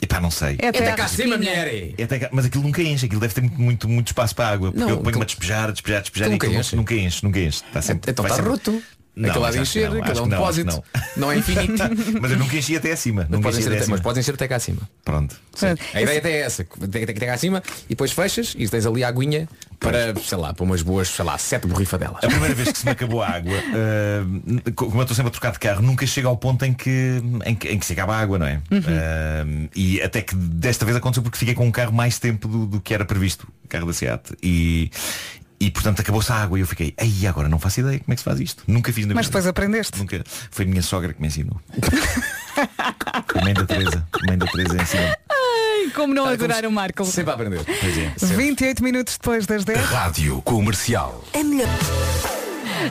E pá, não sei. É até Até à cá acima, mulher! É até cá- mas aquilo nunca enche, aquilo deve ter muito, muito, muito espaço para a água. Porque Não, eu ponho-me aquilo- a despejar, a despejar, a despejar Aquilo e aquilo nunca enche. nunca enche, nunca enche. Está sempre, Então vai está sempre- roto. Não, aquilo há de encher, não, aquilo é um não, depósito. não. Não é infinito. Mas eu nunca enchi até acima. Mas enchi encher até até, mas podes encher até cá acima. Pronto. A ideia até é essa. Tem que ter cá acima e depois fechas e tens ali a aguinha para, sei lá, para umas boas, sei lá, sete borrifadelas. A primeira vez que se me acabou a água, ah, como eu estou sempre a trocar de carro, nunca chega ao ponto em que, em que, em que se acaba a água, não é? Ah, e até que desta vez aconteceu porque fiquei com um carro mais tempo do, do que era previsto, o carro da SEAT. E, e portanto acabou-se a água e eu fiquei, aí agora não faço ideia como é que se faz isto. Nunca fiz na Mas vida. depois aprendeste. Nunca. Foi a minha sogra que me ensinou. a mãe da Teresa. A mãe da Teresa ensinou. Ai, como não Tá, adorar como o Marco. Sempre a aprender. Pois é. 28 minutos depois das 10. Rádio Comercial. É melhor.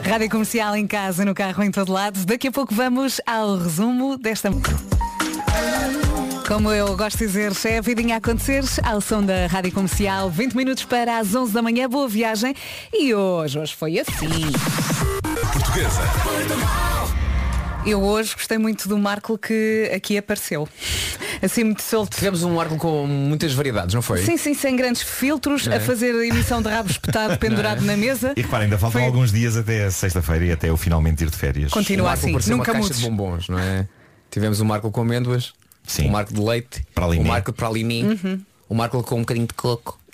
Rádio Comercial em casa, no carro, em todo lado. Daqui a pouco vamos ao resumo desta. Como eu gosto de dizer, é a vidinha a acontecer ao som da Rádio Comercial. 20 minutos para as 11 da manhã. Boa viagem. E hoje, hoje foi assim. Portuguesa. Eu hoje gostei muito do Marco que aqui apareceu. Assim muito solto. Tivemos um árvore com muitas variedades, não foi? Sim, sim, sem grandes filtros, é? a fazer a emissão de rabo espetado pendurado na mesa. E repara, ainda faltam Foi- alguns dias até sexta-feira e até eu finalmente ir de férias. Continua o Marco assim, nunca uma caixa mudes. de bombons, não é? Tivemos o Marco com amêndoas, Sim. o Marco de leite, Praliné. o Marco de praliné, Uhum. o Marco com um bocadinho de coco.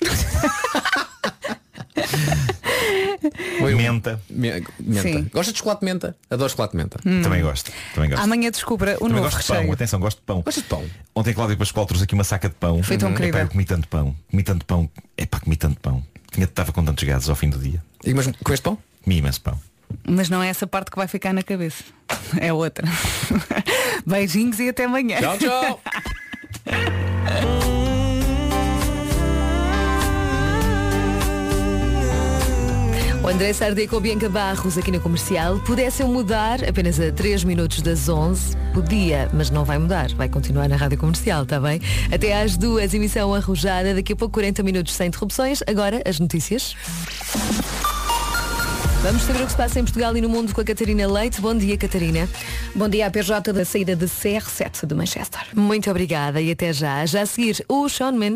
Menta. Me- menta. Sim. Gosta de chocolate menta? Adoro chocolate menta. Hum. Também gosto. Também gosto. Amanhã descubra o Também novo gosto de pão, recheio. atenção, gosto de pão. Gosto de pão. Ontem Cláudia Pascoal trouxe aqui uma saca de pão. Foi tão Epá, querida. eu comi tanto pão. Comi tanto pão. É pá, comi tanto pão. Tinha, estava com tantos gases ao fim do dia. E mas com este pão? Comi imenso pão. Mas não é essa parte que vai ficar na cabeça. É outra. Beijinhos e até amanhã. Tchau, tchau. O André Sardé com Bianca Barros aqui na comercial. Pudesse eu mudar apenas a 3 minutos das 11, podia, mas não vai mudar. Vai continuar na rádio comercial, está bem? Até às duas, emissão arrojada. Daqui a pouco 40 minutos sem interrupções. Agora as notícias. Vamos saber o que se passa em Portugal e no mundo com a Catarina Leite. Bom dia, Catarina. Bom dia à PJ da saída de CR7 de Manchester. Muito obrigada e até já. Já a seguir, o Sean Mendes.